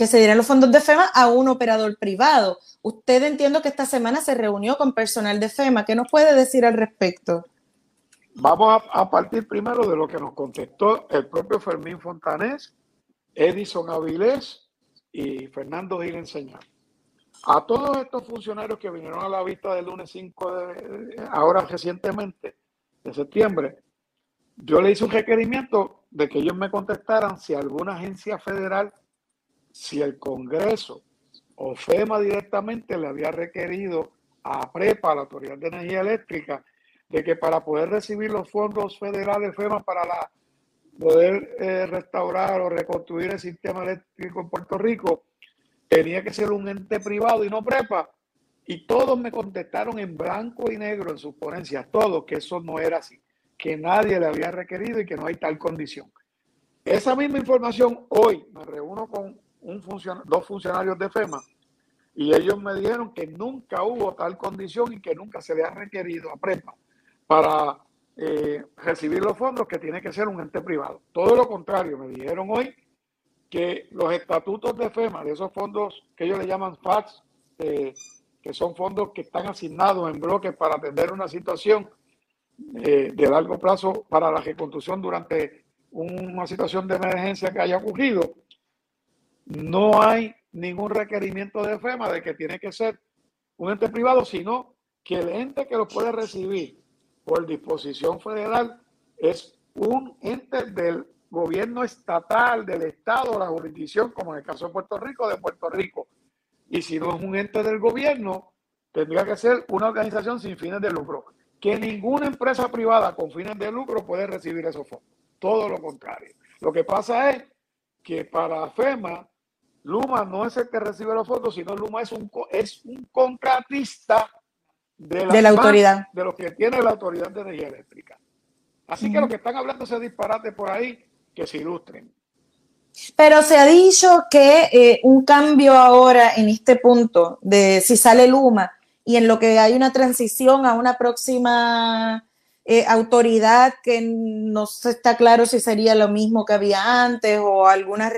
que se dieran los fondos de FEMA a un operador privado. Usted entiendo que esta semana se reunió con personal de FEMA. ¿Qué nos puede decir al respecto? Vamos a, partir primero de lo que nos contestó el propio Fermín Fontanés, Edison Avilés y Fernando Gil Enseñar. A todos estos funcionarios que vinieron a la vista del lunes 5 de, ahora recientemente, de septiembre, yo le hice un requerimiento de que ellos me contestaran si alguna agencia federal si el Congreso o FEMA directamente le había requerido a PREPA, la Autoridad de Energía Eléctrica, de que para poder recibir los fondos federales FEMA para la, poder eh, restaurar o reconstruir el sistema eléctrico en Puerto Rico, tenía que ser un ente privado y no PREPA. Y todos me contestaron en blanco y negro en sus ponencias, todos, que eso no era así, que nadie le había requerido y que no hay tal condición. Esa misma información hoy me reúno con un dos funcionarios de FEMA y ellos me dijeron que nunca hubo tal condición y que nunca se le ha requerido a PREPA para eh, recibir los fondos, que tiene que ser un ente privado. Todo lo contrario, me dijeron hoy que los estatutos de FEMA, de esos fondos que ellos le llaman FATS, eh, que son fondos que están asignados en bloques para atender una situación eh, de largo plazo para la reconstrucción durante una situación de emergencia que haya ocurrido, no hay ningún requerimiento de FEMA de que tiene que ser un ente privado, sino que el ente que lo puede recibir por disposición federal es un ente del gobierno estatal, del Estado, la jurisdicción, como en el caso de Puerto Rico, de Puerto Rico. Y si no es un ente del gobierno, tendría que ser una organización sin fines de lucro. Que ninguna empresa privada con fines de lucro puede recibir esos fondos. Todo lo contrario. Lo que pasa es que para FEMA Luma no es el que recibe los fondos, sino Luma es un, es un contratista de la, De la autoridad. de lo que tiene la autoridad de energía eléctrica. Así que los que están hablando ese disparate por ahí, que se ilustren. Pero se ha dicho que eh, un cambio ahora en este punto de si sale Luma y en lo que hay una transición a una próxima eh, autoridad que no se está claro si sería lo mismo que había antes o alguna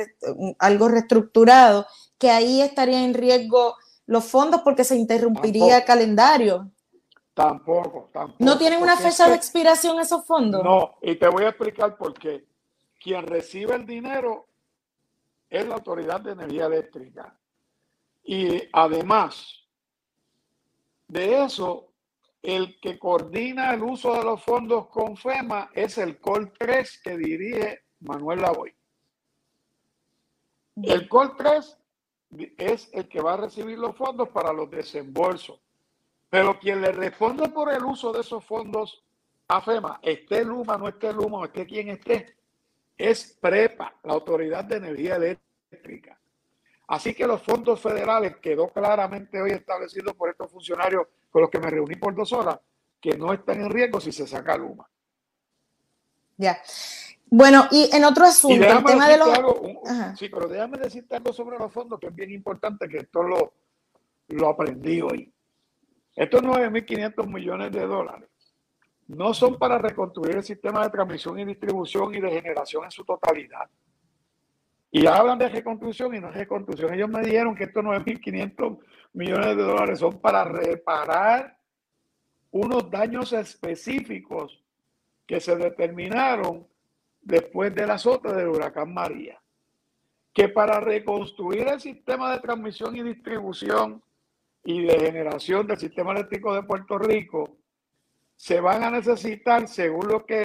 algo reestructurado, que ahí estaría en riesgo los fondos porque se interrumpiría el calendario. Tampoco, tampoco. ¿No tienen una es fecha de expiración esos fondos? No, y te voy a explicar por qué. Quien recibe el dinero es la Autoridad de Energía Eléctrica. Y además de eso, el que coordina el uso de los fondos con FEMA es el COL 3 que dirige Manuel Lavoy. El COL 3 es el que va a recibir los fondos para los desembolsos. Pero quien le responde por el uso de esos fondos a FEMA, esté Luma, no esté Luma, esté quien esté, es PREPA, la Autoridad de Energía Eléctrica. Así que los fondos federales quedó claramente hoy establecido por estos funcionarios con los que me reuní por dos horas, que no están en riesgo si se saca Luma. Ya. Bueno, y en otro asunto, el tema de los... algo, un- Ajá. sí, pero déjame decirte algo sobre los fondos que es bien importante, que esto lo, lo aprendí hoy. Estos 9.500 millones de dólares no son para reconstruir el sistema de transmisión y distribución y de generación en su totalidad. Y hablan de reconstrucción y no es reconstrucción. Ellos me dijeron que estos 9.500 millones de dólares son para reparar unos daños específicos que se determinaron después del azote del huracán María. Que para reconstruir el sistema de transmisión y distribución y de generación del sistema eléctrico de Puerto Rico, se van a necesitar, según lo que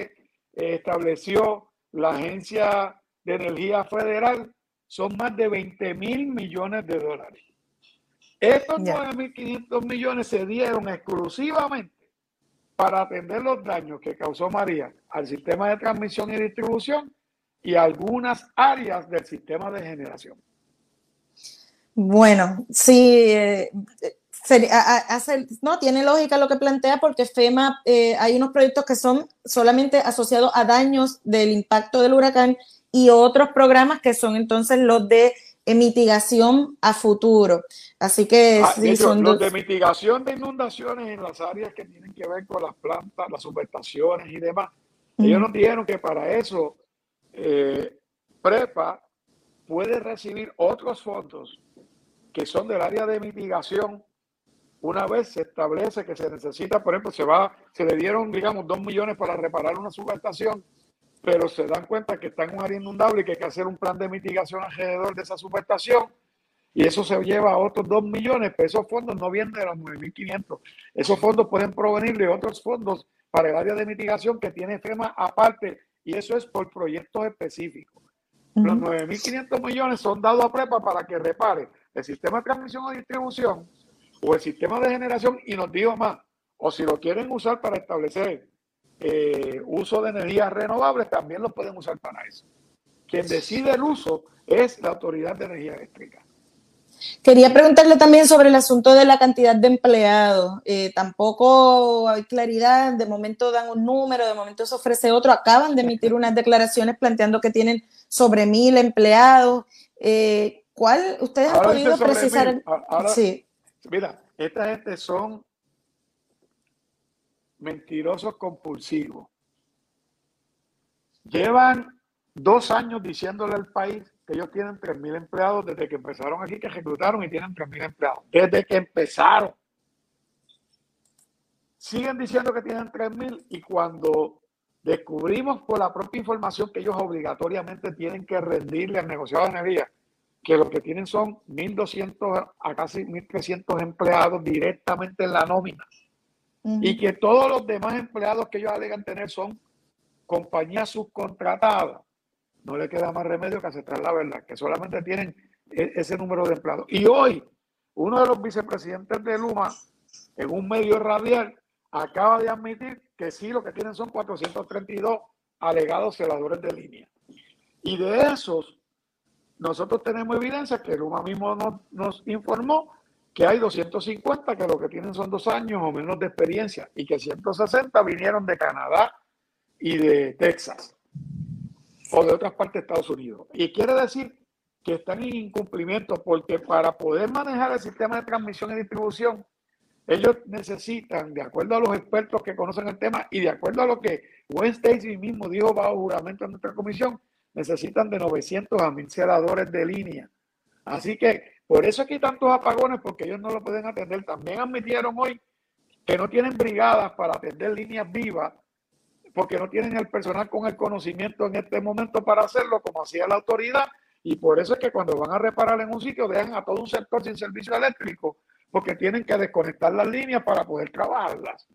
eh, estableció la Agencia de Energía Federal, son más de 20 mil millones de dólares. Estos Ya. 9.500 millones se dieron exclusivamente para atender los daños que causó María al sistema de transmisión y distribución y algunas áreas del sistema de generación. Bueno, sí, eh, no tiene lógica lo que plantea porque FEMA, eh, hay unos proyectos que son solamente asociados a daños del impacto del huracán y otros programas que son entonces los de mitigación a futuro. Así que Ah, sí, son los dos. de mitigación de inundaciones en las áreas que tienen que ver con las plantas, las subestaciones y demás. Ellos nos dijeron que para eso eh, PREPA puede recibir otros fondos que son del área de mitigación. Una vez se establece que se necesita, por ejemplo, se va, se le dieron, digamos, dos millones para reparar una subestación, pero se dan cuenta que está en un área inundable y que hay que hacer un plan de mitigación alrededor de esa subestación y eso se lleva a otros 2 millones, pero esos fondos no vienen de los 9.500. Esos fondos pueden provenir de otros fondos para el área de mitigación que tiene FEMA aparte y eso es por proyectos específicos. Los 9.500 millones son dados a prepa para que repare el sistema de transmisión o distribución o el sistema de generación y nos digo más, o si lo quieren usar para establecer eh, uso de energías renovables, también lo pueden usar para eso. Quien decide el uso es la Autoridad de Energía Eléctrica. Quería preguntarle también sobre el asunto de la cantidad de empleados. Eh, tampoco hay claridad, de momento dan un número, de momento se ofrece otro. Acaban de emitir unas declaraciones planteando que tienen sobre mil empleados. Eh, ¿Cuál ustedes han Ahora podido precisar? mil. Ahora- Sí. Mira, esta gente son mentirosos compulsivos. Llevan dos años diciéndole al país que ellos tienen 3.000 empleados desde que empezaron aquí, que reclutaron y tienen 3.000 empleados. Desde que empezaron. Siguen diciendo que tienen 3.000 y cuando descubrimos por la propia información que ellos obligatoriamente tienen que rendirle al negociado de energía, que lo que tienen son 1.200 a casi 1.300 empleados directamente en la nómina y que todos los demás empleados que ellos alegan tener son compañías subcontratadas, no le queda más remedio que aceptar la verdad, que solamente tienen e- ese número de empleados. Y hoy, uno de los vicepresidentes de Luma, en un medio radial, acaba de admitir que sí, lo que tienen son 432 alegados celadores de línea. Y de esos, nosotros tenemos evidencia que Luma mismo nos, nos informó que hay 250 que lo que tienen son dos años o menos de experiencia y que 160 vinieron de Canadá y de Texas o de otras partes de Estados Unidos. Y quiere decir que están en incumplimiento porque para poder manejar el sistema de transmisión y distribución, ellos necesitan, de acuerdo a los expertos que conocen el tema y de acuerdo a lo que Wayne Stacy mismo dijo bajo juramento en nuestra comisión, necesitan de 900 a 1000 celadores de línea. Así que por eso aquí hay tantos apagones, porque ellos no lo pueden atender. También admitieron hoy que no tienen brigadas para atender líneas vivas, porque no tienen el personal con el conocimiento en este momento para hacerlo, como hacía la autoridad. Y por eso es que cuando van a reparar en un sitio, dejan a todo un sector sin servicio eléctrico, porque tienen que desconectar las líneas para poder trabajarlas.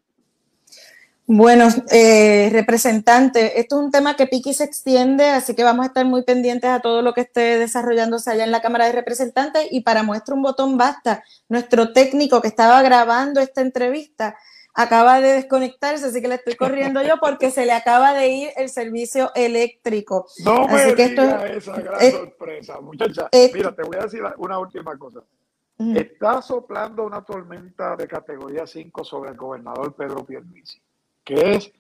Bueno, eh, representante, esto es un tema que pique y se extiende, así que vamos a estar muy pendientes a todo lo que esté desarrollándose allá en la Cámara de Representantes y para muestra un botón basta. Nuestro técnico que estaba grabando esta entrevista acaba de desconectarse, así que le estoy corriendo yo porque se le acaba de ir el servicio eléctrico. No así me que esto, esa gran sorpresa, muchacha. Mira, te voy a decir una última cosa. Está soplando una tormenta de categoría 5 sobre el gobernador Pedro Pierluisi que es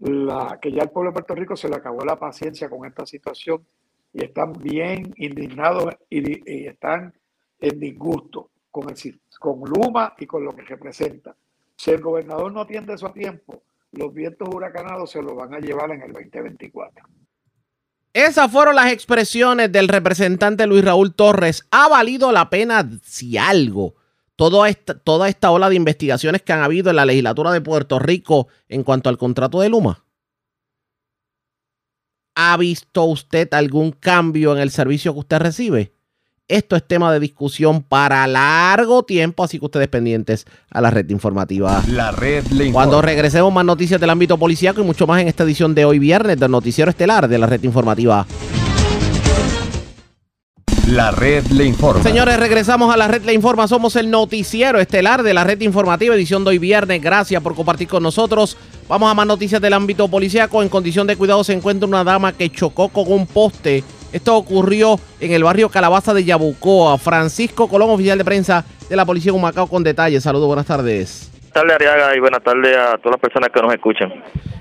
la que ya el pueblo de Puerto Rico se le acabó la paciencia con esta situación y están bien indignados y, están en disgusto con, el, con Luma y con lo que representa. Si el gobernador no atiende eso a tiempo, los vientos huracanados se lo van a llevar en el 2024. Esas fueron las expresiones del representante Luis Raúl Torres. ¿Ha valido la pena si algo? Toda esta, toda esta ola de investigaciones que han habido en la legislatura de Puerto Rico en cuanto al contrato de Luma? ¿Ha visto usted algún cambio en el servicio que usted recibe? Esto es tema de discusión para largo tiempo, así que ustedes pendientes a la red informativa. La red le Cuando regresemos más noticias del ámbito policíaco y mucho más en esta edición de hoy viernes del noticiero estelar de la red informativa. La red le informa. Señores, regresamos a la red le informa. Somos el noticiero estelar de la red informativa, edición de hoy viernes. Gracias por compartir con nosotros. Vamos a más noticias del ámbito policíaco. En condición de cuidado se encuentra una dama que chocó con un poste. Esto ocurrió en el barrio Calabaza de Yabucoa. Francisco Colón, oficial de prensa de la Policía de Humacao, con detalles. Saludos, buenas tardes. Buenas tardes, Ariaga, y buenas tardes a todas las personas que nos escuchan.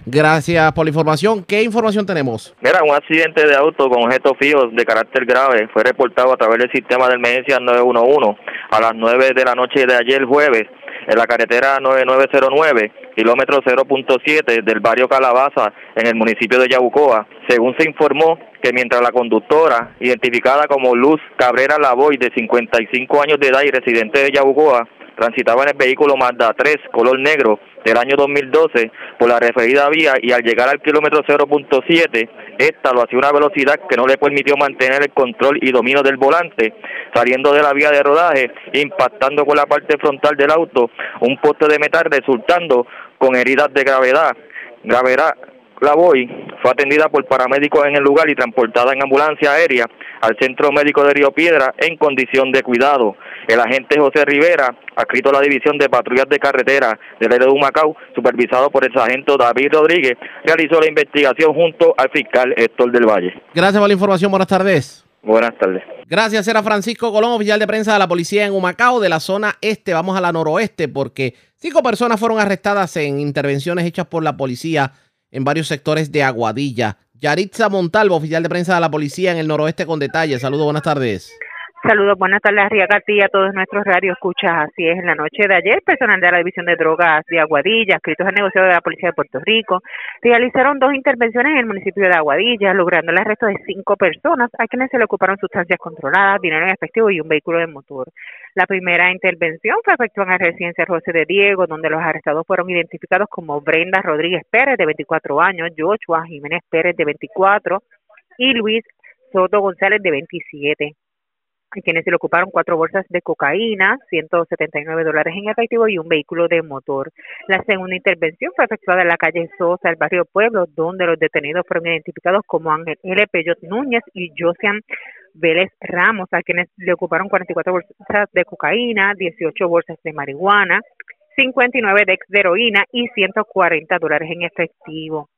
Gracias por la información. ¿Qué información tenemos? Mira, un accidente de auto con objetos fijos de carácter grave fue reportado a través del sistema de emergencia 911 a las 9 de la noche de ayer jueves en la carretera 9909, kilómetro 0.7 del barrio Calabaza, en el municipio de Yabucoa. Según se informó que mientras la conductora, identificada como Luz Cabrera Lavoy, de 55 años de edad y residente de Yabucoa, transitaba en el vehículo Mazda 3 color negro del año 2012 por la referida vía y al llegar al kilómetro 0.7, esta lo hacía a una velocidad que no le permitió mantener el control y dominio del volante, saliendo de la vía de rodaje, impactando con la parte frontal del auto un poste de metal, resultando con heridas de gravedad. Gravedad, la voy fue atendida por paramédicos en el lugar y transportada en ambulancia aérea al Centro Médico de Río Piedra en condición de cuidado. El agente José Rivera, adscrito a la División de Patrullas de Carretera del área de Humacao, supervisado por el sargento David Rodríguez, realizó la investigación junto al fiscal Héctor del Valle. Gracias por la información. Buenas tardes. Buenas tardes. Gracias, era Francisco Colón, oficial de prensa de la policía en Humacao, de la zona este. Vamos a la noroeste porque cinco personas fueron arrestadas en intervenciones hechas por la policía en varios sectores de Aguadilla. Yaritza Montalvo, oficial de prensa de la policía en el noroeste con detalles. Saludos, buenas tardes. Saludos, buenas tardes, Arriaga, y a todos nuestros radio escuchas. Así es, en la noche de ayer, personal de la División de Drogas de Aguadilla, escritos al negocio de la Policía de Puerto Rico, realizaron dos intervenciones en el municipio de Aguadilla, logrando el arresto de cinco personas a quienes se le ocuparon sustancias controladas, dinero en efectivo y un vehículo de motor. La primera intervención fue efectuada en la residencia José de Diego, donde los arrestados fueron identificados como Brenda Rodríguez Pérez, de 24 años, Joshua Jiménez Pérez, de 24, y Luis Soto González, de 27 a quienes se le ocuparon cuatro bolsas de cocaína, 179 dólares en efectivo y un vehículo de motor. La segunda intervención fue efectuada en la calle Sosa, el barrio Pueblo, donde los detenidos fueron identificados como Ángel L. Peyot Núñez y Josian Vélez Ramos, a quienes le ocuparon 44 bolsas de cocaína, 18 bolsas de marihuana, 59 de heroína y 140 dólares en efectivo.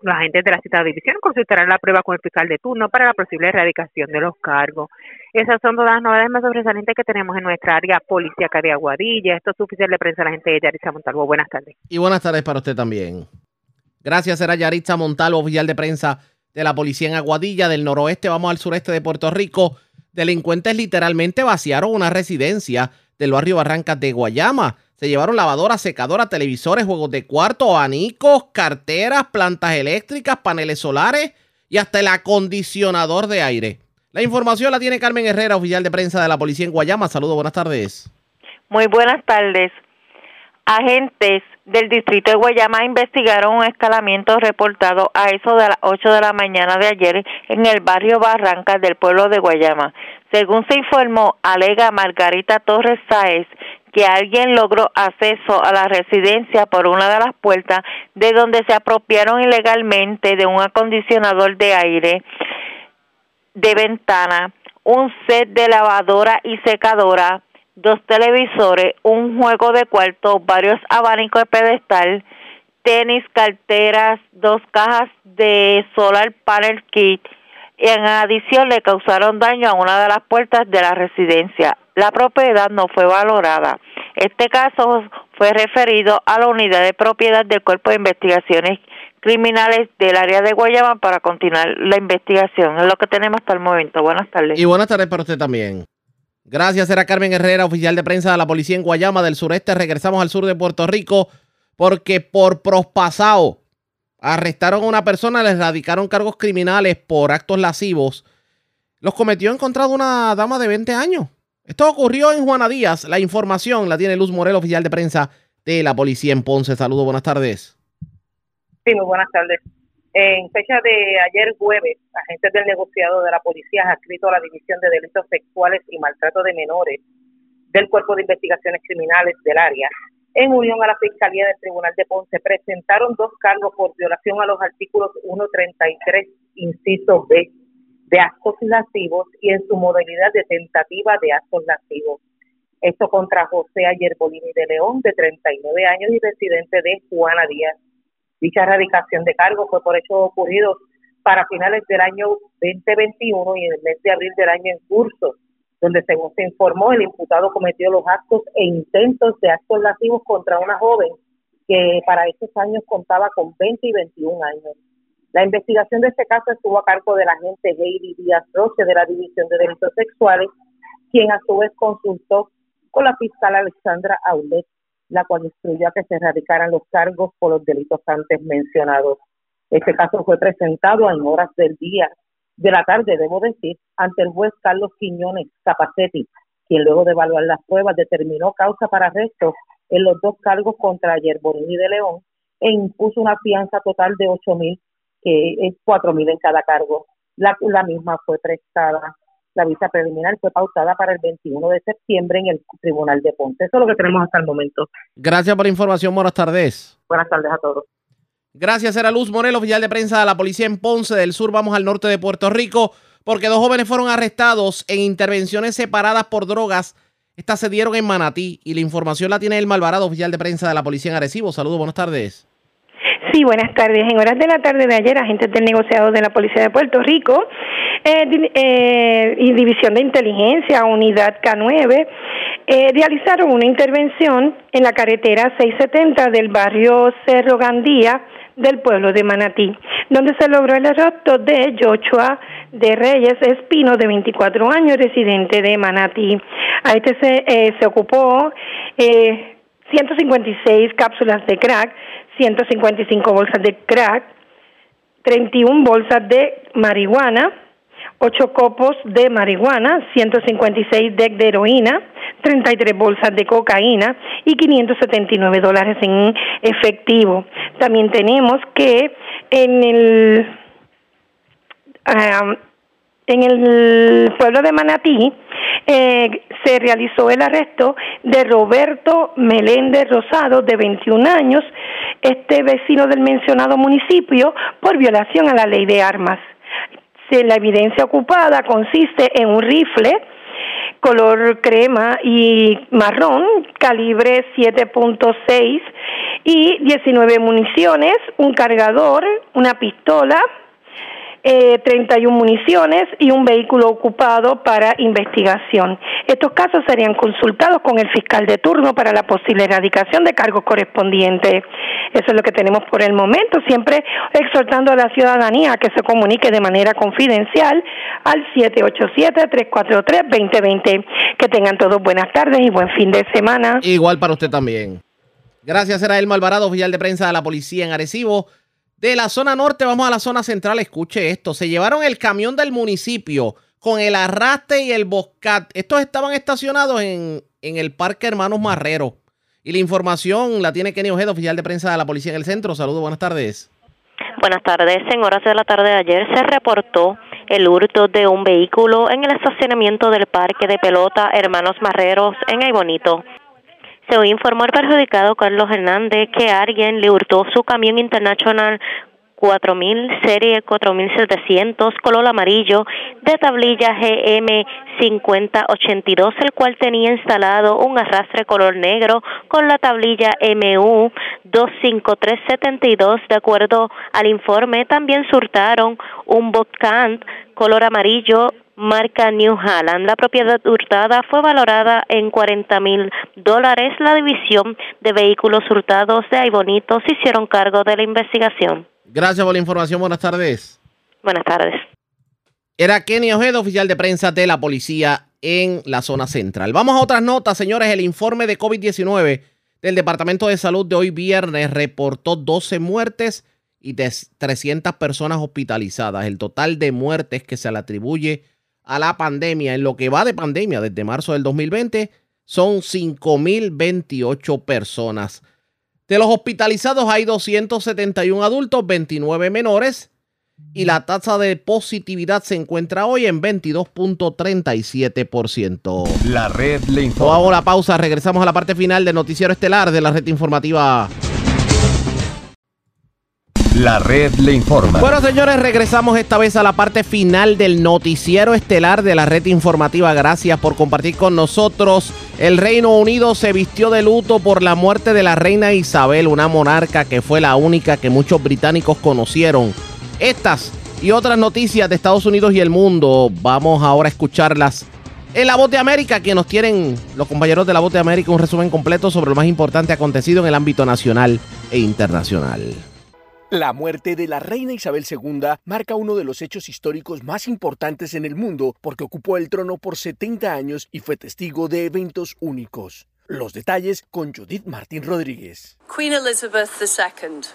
Los agentes de la citada división consultarán la prueba con el fiscal de turno para la posible erradicación de los cargos. Esas son todas las novedades más sobresalientes que tenemos en nuestra área policíaca de Aguadilla. Esto es oficial de prensa la gente de Yaritza Montalvo. Buenas tardes. Y buenas tardes para usted también. Gracias, era Yaritza Montalvo, oficial de prensa de la policía en Aguadilla, del noroeste. Vamos al sureste de Puerto Rico. Delincuentes literalmente vaciaron una residencia del barrio Barrancas de Guayama. Se llevaron lavadoras, secadoras, televisores, juegos de cuarto, abanicos, carteras, plantas eléctricas, paneles solares y hasta el acondicionador de aire. La información la tiene Carmen Herrera, oficial de prensa de la policía en Guayama. Saludos, buenas tardes. Muy buenas tardes. Agentes del distrito de Guayama investigaron un escalamiento reportado a eso de las 8 de la mañana de ayer en el barrio Barrancas del pueblo de Guayama. Según se informó, alega Margarita Torres Sáez que alguien logró acceso a la residencia por una de las puertas de donde se apropiaron ilegalmente de un acondicionador de aire de ventana, un set de lavadora y secadora, dos televisores, un juego de cuarto, varios abanicos de pedestal, tenis, carteras, dos cajas de solar panel kit y en adición le causaron daño a una de las puertas de la residencia. La propiedad no fue valorada. Este caso fue referido a la unidad de propiedad del Cuerpo de Investigaciones Criminales del área de Guayama para continuar la investigación. Es lo que tenemos hasta el momento. Buenas tardes. Y buenas tardes para usted también. Gracias, era Carmen Herrera, oficial de prensa de la policía en Guayama del sureste. Regresamos al sur de Puerto Rico porque por prospasado arrestaron a una persona, le radicaron cargos criminales por actos lascivos. Los cometió en contra de una dama de 20 años. Esto ocurrió en Juana Díaz. La información la tiene Luz Morel, oficial de prensa de la policía en Ponce. Saludos, buenas tardes. Sí, muy buenas tardes. En fecha de ayer jueves, agentes del negociado de la policía adscrito a la División de Delitos Sexuales y Maltrato de Menores del Cuerpo de Investigaciones Criminales del área, en unión a la Fiscalía del Tribunal de Ponce, presentaron dos cargos por violación a los artículos 133, inciso B, de actos lascivos y en su modalidad de tentativa de actos lascivos. Esto contra José Ayer Bolini de León, de 39 años y residente de Juana Díaz Dicha erradicación de cargos fue por hechos ocurridos para finales del año 2021 y en el mes de abril del año en curso, donde según se informó, el imputado cometió los actos e intentos de actos lascivos contra una joven que para esos años contaba con 20 y 21 años. La investigación de este caso estuvo a cargo del agente Heidi Díaz Roche de la División de Delitos Sexuales, quien a su vez consultó con la fiscal Alexandra Aulet la cual instruyó a que se erradicaran los cargos por los delitos antes mencionados. Este caso fue presentado en horas del día, de la tarde, debo decir, ante el juez Carlos Quiñones Capacetti, quien luego de evaluar las pruebas determinó causa para arresto en los dos cargos contra Yerborini de León e impuso una fianza total de ocho mil, que es cuatro mil en cada cargo. La, la misma fue prestada la vista preliminar fue pautada para el 21 de septiembre en el Tribunal de Ponce. Eso es lo que tenemos hasta el momento. Gracias por la información. Buenas tardes. Buenas tardes a todos. Gracias, era Luz Morel, oficial de prensa de la policía en Ponce del Sur. Vamos al norte de Puerto Rico porque dos jóvenes fueron arrestados en intervenciones separadas por drogas. Estas se dieron en Manatí y la información la tiene el Malvarado, oficial de prensa de la policía en Arecibo. Saludos, buenas tardes. Sí, buenas tardes. En horas de la tarde de ayer, agentes del negociado de la Policía de Puerto Rico eh, eh, y División de Inteligencia, Unidad K9, eh, realizaron una intervención en la carretera 670 del barrio Cerro Gandía del pueblo de Manatí, donde se logró el arresto de Joshua de Reyes Espino, de 24 años, residente de Manatí. A este se, eh, se ocupó eh, 156 cápsulas de crack, 155 bolsas de crack, 31 bolsas de marihuana, 8 copos de marihuana, 156 deck de heroína, 33 bolsas de cocaína y 579 dólares en efectivo. También tenemos que en el ah, en el pueblo de Manatí eh, se realizó el arresto de Roberto Meléndez Rosado, de 21 años, este vecino del mencionado municipio, por violación a la ley de armas. La evidencia ocupada consiste en un rifle color crema y marrón, calibre 7.6 y 19 municiones, un cargador, una pistola, eh, 31 municiones y un vehículo ocupado para investigación. Estos casos serían consultados con el fiscal de turno para la posible erradicación de cargos correspondientes. Eso es lo que tenemos por el momento, siempre exhortando a la ciudadanía a que se comunique de manera confidencial al 787-343-2020. Que tengan todos buenas tardes y buen fin de semana. Igual para usted también. Gracias, era Elmo Alvarado, oficial de prensa de la policía en Arecibo. De la zona norte vamos a la zona central. Escuche esto. Se llevaron el camión del municipio con el arrastre y el boscat. Estos estaban estacionados en, en el Parque Hermanos Marrero. Y la información la tiene Kenny Ojeda, oficial de prensa de la policía en el centro. Saludos, buenas tardes. Buenas tardes. En horas de la tarde de ayer se reportó el hurto de un vehículo en el estacionamiento del Parque de Pelota Hermanos Marreros en Aybonito. Se informó el perjudicado Carlos Hernández que alguien le hurtó su camión internacional 4000 serie 4700 color amarillo de tablilla GM 5082 el cual tenía instalado un arrastre color negro con la tablilla MU 25372 de acuerdo al informe también surtaron un Botcant color amarillo marca New Holland. La propiedad hurtada fue valorada en 40 mil dólares. La división de vehículos hurtados de Aybonito se hicieron cargo de la investigación. Gracias por la información. Buenas tardes. Buenas tardes. Era Kenny Ojeda, oficial de prensa de la policía en la zona central. Vamos a otras notas, señores. El informe de COVID-19 del Departamento de Salud de hoy viernes reportó 12 muertes y 300 personas hospitalizadas. El total de muertes que se le atribuye a la pandemia, en lo que va de pandemia desde marzo del 2020, son 5.028 personas. De los hospitalizados hay 271 adultos, 29 menores y la tasa de positividad se encuentra hoy en 22.37%. La red le informa. Hago la pausa, regresamos a la parte final del noticiero estelar de la red informativa. La red le informa. Bueno, señores, regresamos esta vez a la parte final del noticiero estelar de la red informativa. Gracias por compartir con nosotros. El Reino Unido se vistió de luto por la muerte de la reina Isabel, una monarca que fue la única que muchos británicos conocieron. Estas y otras noticias de Estados Unidos y el mundo, vamos ahora a escucharlas en La Voz de América, que nos tienen los compañeros de La Voz de América un resumen completo sobre lo más importante acontecido en el ámbito nacional e internacional. La muerte de la reina Isabel II marca uno de los hechos históricos más importantes en el mundo porque ocupó el trono por 70 años y fue testigo de eventos únicos. Los detalles con Judith Martín Rodríguez.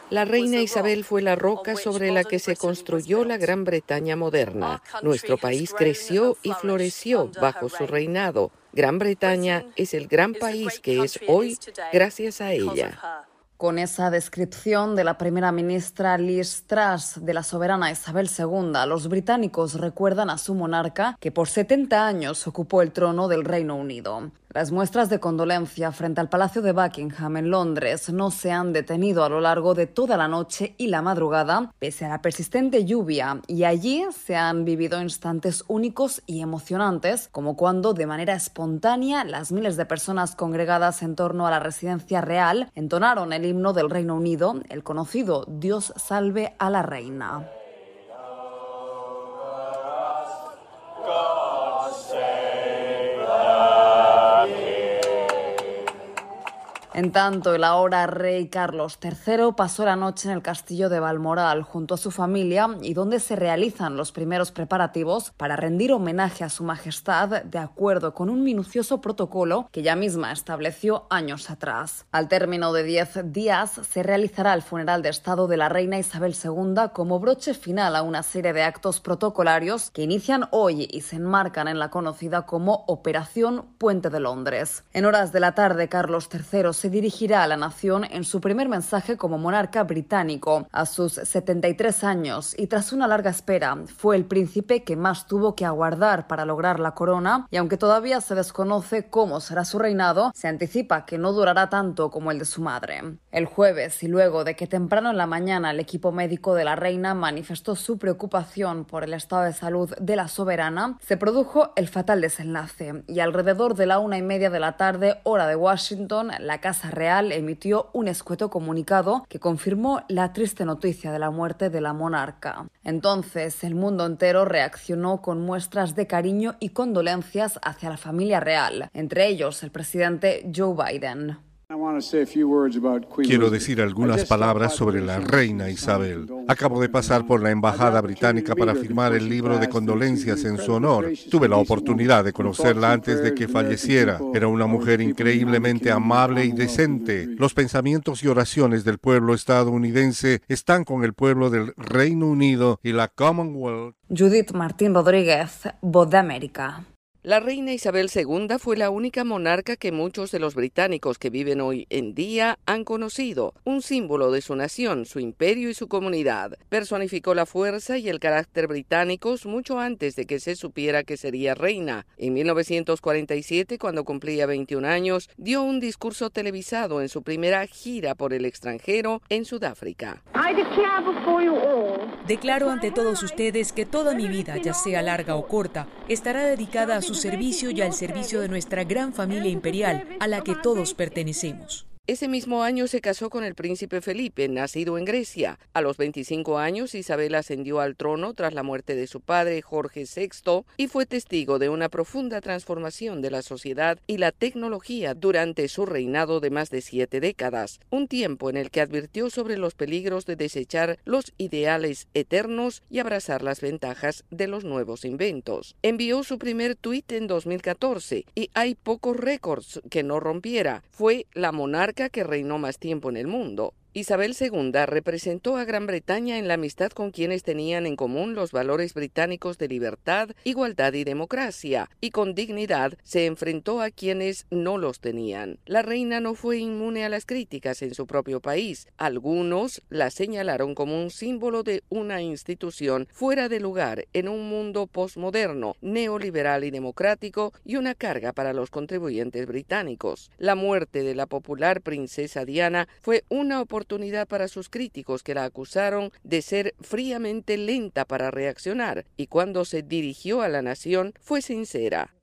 La reina Isabel fue la roca sobre la que se construyó la Gran Bretaña moderna. Nuestro país creció y floreció bajo su reinado. Gran Bretaña es el gran país que es hoy gracias a ella. Con esa descripción de la primera ministra Liz Truss de la soberana Isabel II, los británicos recuerdan a su monarca que por 70 años ocupó el trono del Reino Unido. Las muestras de condolencia frente al Palacio de Buckingham en Londres no se han detenido a lo largo de toda la noche y la madrugada, pese a la persistente lluvia, y allí se han vivido instantes únicos y emocionantes, como cuando, de manera espontánea, las miles de personas congregadas en torno a la residencia real entonaron el himno del Reino Unido, el conocido Dios salve a la reina. En tanto, el ahora rey Carlos III pasó la noche en el castillo de Balmoral junto a su familia y donde se realizan los primeros preparativos para rendir homenaje a su majestad de acuerdo con un minucioso protocolo que ella misma estableció años atrás. Al término de diez días se realizará el funeral de Estado de la reina Isabel II como broche final a una serie de actos protocolarios que inician hoy y se enmarcan en la conocida como Operación Puente de Londres. En horas de la tarde, Carlos III se dirigirá a la nación en su primer mensaje como monarca británico a sus 73 años y tras una larga espera fue el príncipe que más tuvo que aguardar para lograr la corona y aunque todavía se desconoce cómo será su reinado, se anticipa que no durará tanto como el de su madre. El jueves y luego de que temprano en la mañana el equipo médico de la reina manifestó su preocupación por el estado de salud de la soberana, se produjo el fatal desenlace y alrededor de la una y media de la tarde hora de Washington, la casa Casa Real emitió un escueto comunicado que confirmó la triste noticia de la muerte de la monarca. Entonces, el mundo entero reaccionó con muestras de cariño y condolencias hacia la familia real, entre ellos el presidente Joe Biden. Quiero decir algunas palabras sobre la reina Isabel. Acabo de pasar por la embajada británica para firmar el libro de condolencias en su honor. Tuve la oportunidad de conocerla antes de que falleciera. Era una mujer increíblemente amable y decente. Los pensamientos y oraciones del pueblo estadounidense están con el pueblo del Reino Unido y la Commonwealth. Judith Martín Rodríguez, Voz de América. La reina Isabel II fue la única monarca que muchos de los británicos que viven hoy en día han conocido, un símbolo de su nación, su imperio y su comunidad. Personificó la fuerza y el carácter británicos mucho antes de que se supiera que sería reina. En 1947, cuando cumplía 21 años, dio un discurso televisado en su primera gira por el extranjero en Sudáfrica. Declaro ante todos ustedes que toda mi vida, ya sea larga o corta, estará dedicada a su servicio y al servicio de nuestra gran familia imperial a la que todos pertenecemos. Ese mismo año se casó con el príncipe Felipe, nacido en Grecia. A los 25 años, Isabel ascendió al trono tras la muerte de su padre, Jorge VI, y fue testigo de una profunda transformación de la sociedad y la tecnología durante su reinado de más de siete décadas, un tiempo en el que advirtió sobre los peligros de desechar los ideales eternos y abrazar las ventajas de los nuevos inventos. Envió su primer tuit en 2014 y hay pocos récords que no rompiera. Fue la monarca que reinó más tiempo en el mundo. Isabel II representó a Gran Bretaña en la amistad con quienes tenían en común los valores británicos de libertad, igualdad y democracia, y con dignidad se enfrentó a quienes no los tenían. La reina no fue inmune a las críticas en su propio país. Algunos la señalaron como un símbolo de una institución fuera de lugar en un mundo posmoderno, neoliberal y democrático y una carga para los contribuyentes británicos. La muerte de la popular princesa Diana fue una oportunidad oportunidad para sus críticos que la acusaron de ser fríamente lenta para reaccionar y cuando se dirigió a la nación fue sincera.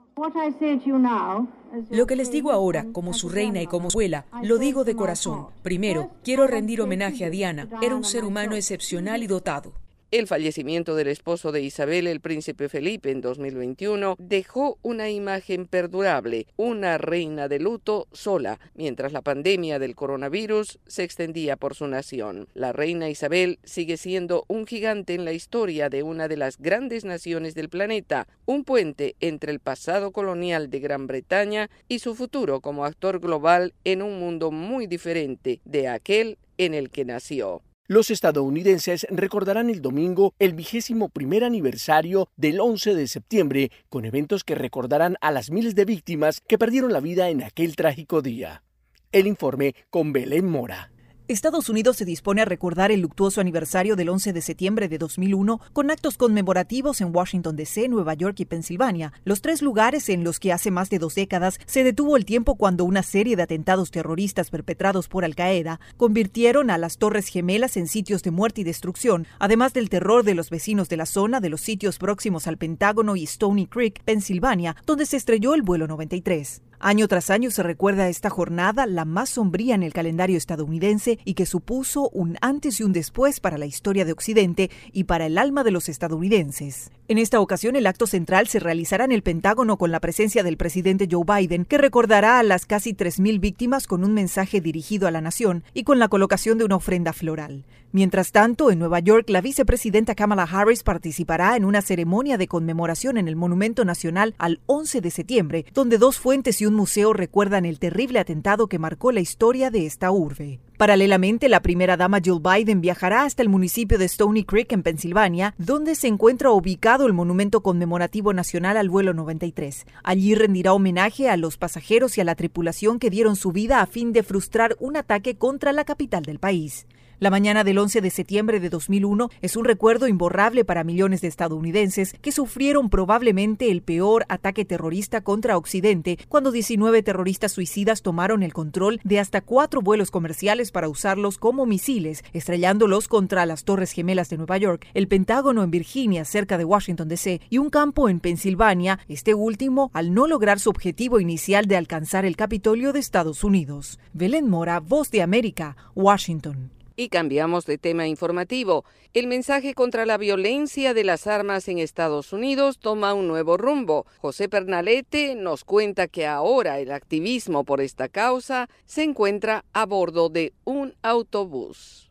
Lo que les digo ahora, como su reina y como abuela, lo digo de corazón. Primero, quiero rendir homenaje a Diana. Era un ser humano excepcional y dotado. El fallecimiento del esposo de Isabel, el príncipe Felipe, en 2021 dejó una imagen perdurable, una reina de luto sola, mientras la pandemia del coronavirus se extendía por su nación. La reina Isabel sigue siendo un gigante en la historia de una de las grandes naciones del planeta, un puente entre el pasado colonial de Gran Bretaña y su futuro como actor global en un mundo muy diferente de aquel en el que nació. Los estadounidenses recordarán el domingo el vigésimo primer aniversario del 11 de septiembre, con eventos que recordarán a las miles de víctimas que perdieron la vida en aquel trágico día. El informe con Belén Mora. Estados Unidos se dispone a recordar el luctuoso aniversario del 11 de septiembre de 2001 con actos conmemorativos en Washington, D.C., Nueva York y Pensilvania, los tres lugares en los que hace más de dos décadas se detuvo el tiempo cuando una serie de atentados terroristas perpetrados por Al-Qaeda convirtieron a las Torres Gemelas en sitios de muerte y destrucción, además del terror de los vecinos de la zona de los sitios próximos al Pentágono y Stony Creek, Pensilvania, donde se estrelló el vuelo 93. Año tras año se recuerda esta jornada, la más sombría en el calendario estadounidense y que supuso un antes y un después para la historia de Occidente y para el alma de los estadounidenses. En esta ocasión, el acto central se realizará en el Pentágono con la presencia del presidente Joe Biden, que recordará a las casi 3.000 víctimas con un mensaje dirigido a la nación y con la colocación de una ofrenda floral. Mientras tanto, en Nueva York, la vicepresidenta Kamala Harris participará en una ceremonia de conmemoración en el Monumento Nacional al 11 de septiembre, donde dos fuentes y un museo recuerdan el terrible atentado que marcó la historia de esta urbe. Paralelamente, la primera dama Jill Biden viajará hasta el municipio de Stony Creek, en Pensilvania, donde se encuentra ubicado el Monumento Conmemorativo Nacional al vuelo 93. Allí rendirá homenaje a los pasajeros y a la tripulación que dieron su vida a fin de frustrar un ataque contra la capital del país. La mañana del 11 de septiembre de 2001 es un recuerdo imborrable para millones de estadounidenses que sufrieron probablemente el peor ataque terrorista contra Occidente cuando 19 terroristas suicidas tomaron el control de hasta cuatro vuelos comerciales para usarlos como misiles, estrellándolos contra las Torres Gemelas de Nueva York, el Pentágono en Virginia, cerca de Washington, D.C., y un campo en Pensilvania, este último al no lograr su objetivo inicial de alcanzar el Capitolio de Estados Unidos. Belén Mora, Voz de América, Washington. Y cambiamos de tema informativo. El mensaje contra la violencia de las armas en Estados Unidos toma un nuevo rumbo. José Pernalete nos cuenta que ahora el activismo por esta causa se encuentra a bordo de un autobús.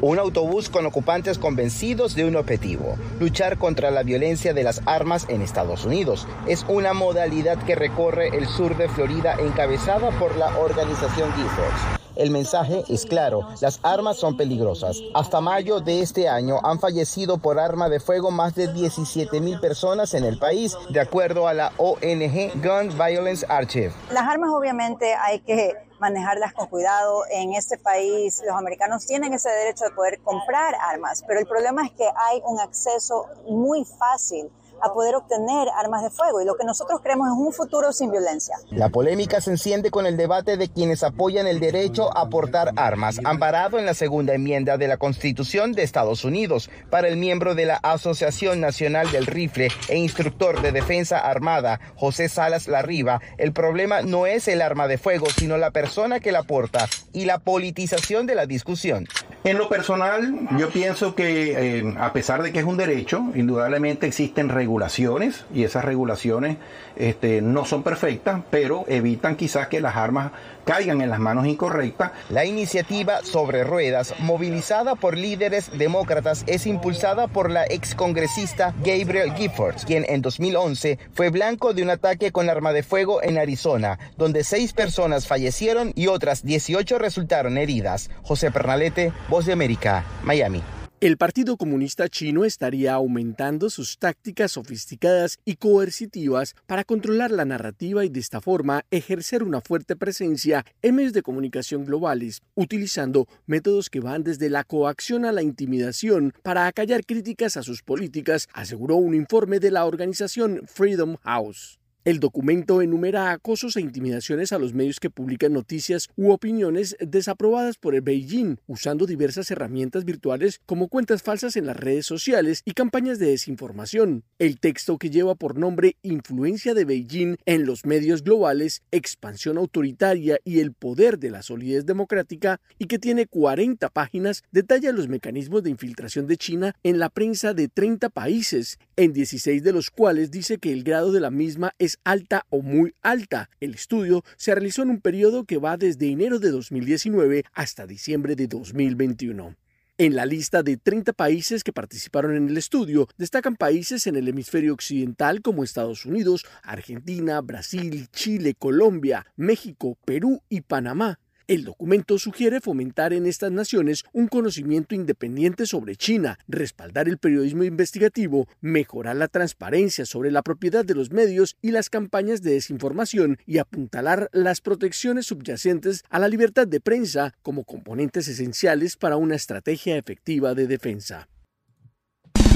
Un autobús con ocupantes convencidos de un objetivo, luchar contra la violencia de las armas en Estados Unidos. Es una modalidad que recorre el sur de Florida encabezada por la organización Giffords. El mensaje es claro, las armas son peligrosas. Hasta mayo de este año han fallecido por arma de fuego más de 17 mil personas en el país, de acuerdo a la ONG Gun Violence Archive. Las armas obviamente hay que manejarlas con cuidado. En este país los americanos tienen ese derecho de poder comprar armas, pero el problema es que hay un acceso muy fácil a poder obtener armas de fuego y lo que nosotros creemos es un futuro sin violencia. La polémica se enciende con el debate de quienes apoyan el derecho a portar armas, amparado en la segunda enmienda de la Constitución de Estados Unidos. Para el miembro de la Asociación Nacional del Rifle e instructor de Defensa Armada, José Salas Larriba, el problema no es el arma de fuego, sino la persona que la porta y la politización de la discusión. En lo personal, yo pienso que eh, a pesar de que es un derecho, indudablemente existen regulaciones y esas regulaciones este, no son perfectas, pero evitan quizás que las armas caigan en las manos incorrectas. La iniciativa sobre ruedas, movilizada por líderes demócratas, es impulsada por la excongresista Gabriel Giffords, quien en 2011 fue blanco de un ataque con arma de fuego en Arizona, donde seis personas fallecieron y otras 18 resultaron heridas. José Pernalete, Voz de América, Miami. El Partido Comunista Chino estaría aumentando sus tácticas sofisticadas y coercitivas para controlar la narrativa y de esta forma ejercer una fuerte presencia en medios de comunicación globales, utilizando métodos que van desde la coacción a la intimidación para acallar críticas a sus políticas, aseguró un informe de la organización Freedom House. El documento enumera acosos e intimidaciones a los medios que publican noticias u opiniones desaprobadas por el Beijing, usando diversas herramientas virtuales como cuentas falsas en las redes sociales y campañas de desinformación. El texto que lleva por nombre Influencia de Beijing en los medios globales, expansión autoritaria y el poder de la solidez democrática, y que tiene 40 páginas, detalla los mecanismos de infiltración de China en la prensa de 30 países, en 16 de los cuales dice que el grado de la misma es alta o muy alta. El estudio se realizó en un periodo que va desde enero de 2019 hasta diciembre de 2021. En la lista de 30 países que participaron en el estudio destacan países en el hemisferio occidental como Estados Unidos, Argentina, Brasil, Chile, Colombia, México, Perú y Panamá. El documento sugiere fomentar en estas naciones un conocimiento independiente sobre China, respaldar el periodismo investigativo, mejorar la transparencia sobre la propiedad de los medios y las campañas de desinformación y apuntalar las protecciones subyacentes a la libertad de prensa como componentes esenciales para una estrategia efectiva de defensa.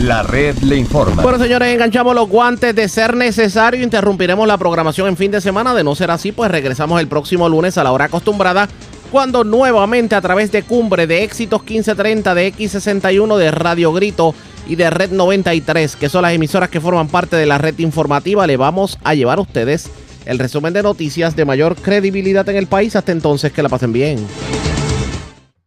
La red le informa. Bueno, señores, enganchamos los guantes de ser necesario. Interrumpiremos la programación en fin de semana. De no ser así, pues regresamos el próximo lunes a la hora acostumbrada. Cuando nuevamente a través de Cumbre de Éxitos 1530 de X61 de Radio Grito y de Red 93, que son las emisoras que forman parte de la red informativa, le vamos a llevar a ustedes el resumen de noticias de mayor credibilidad en el país. Hasta entonces, que la pasen bien.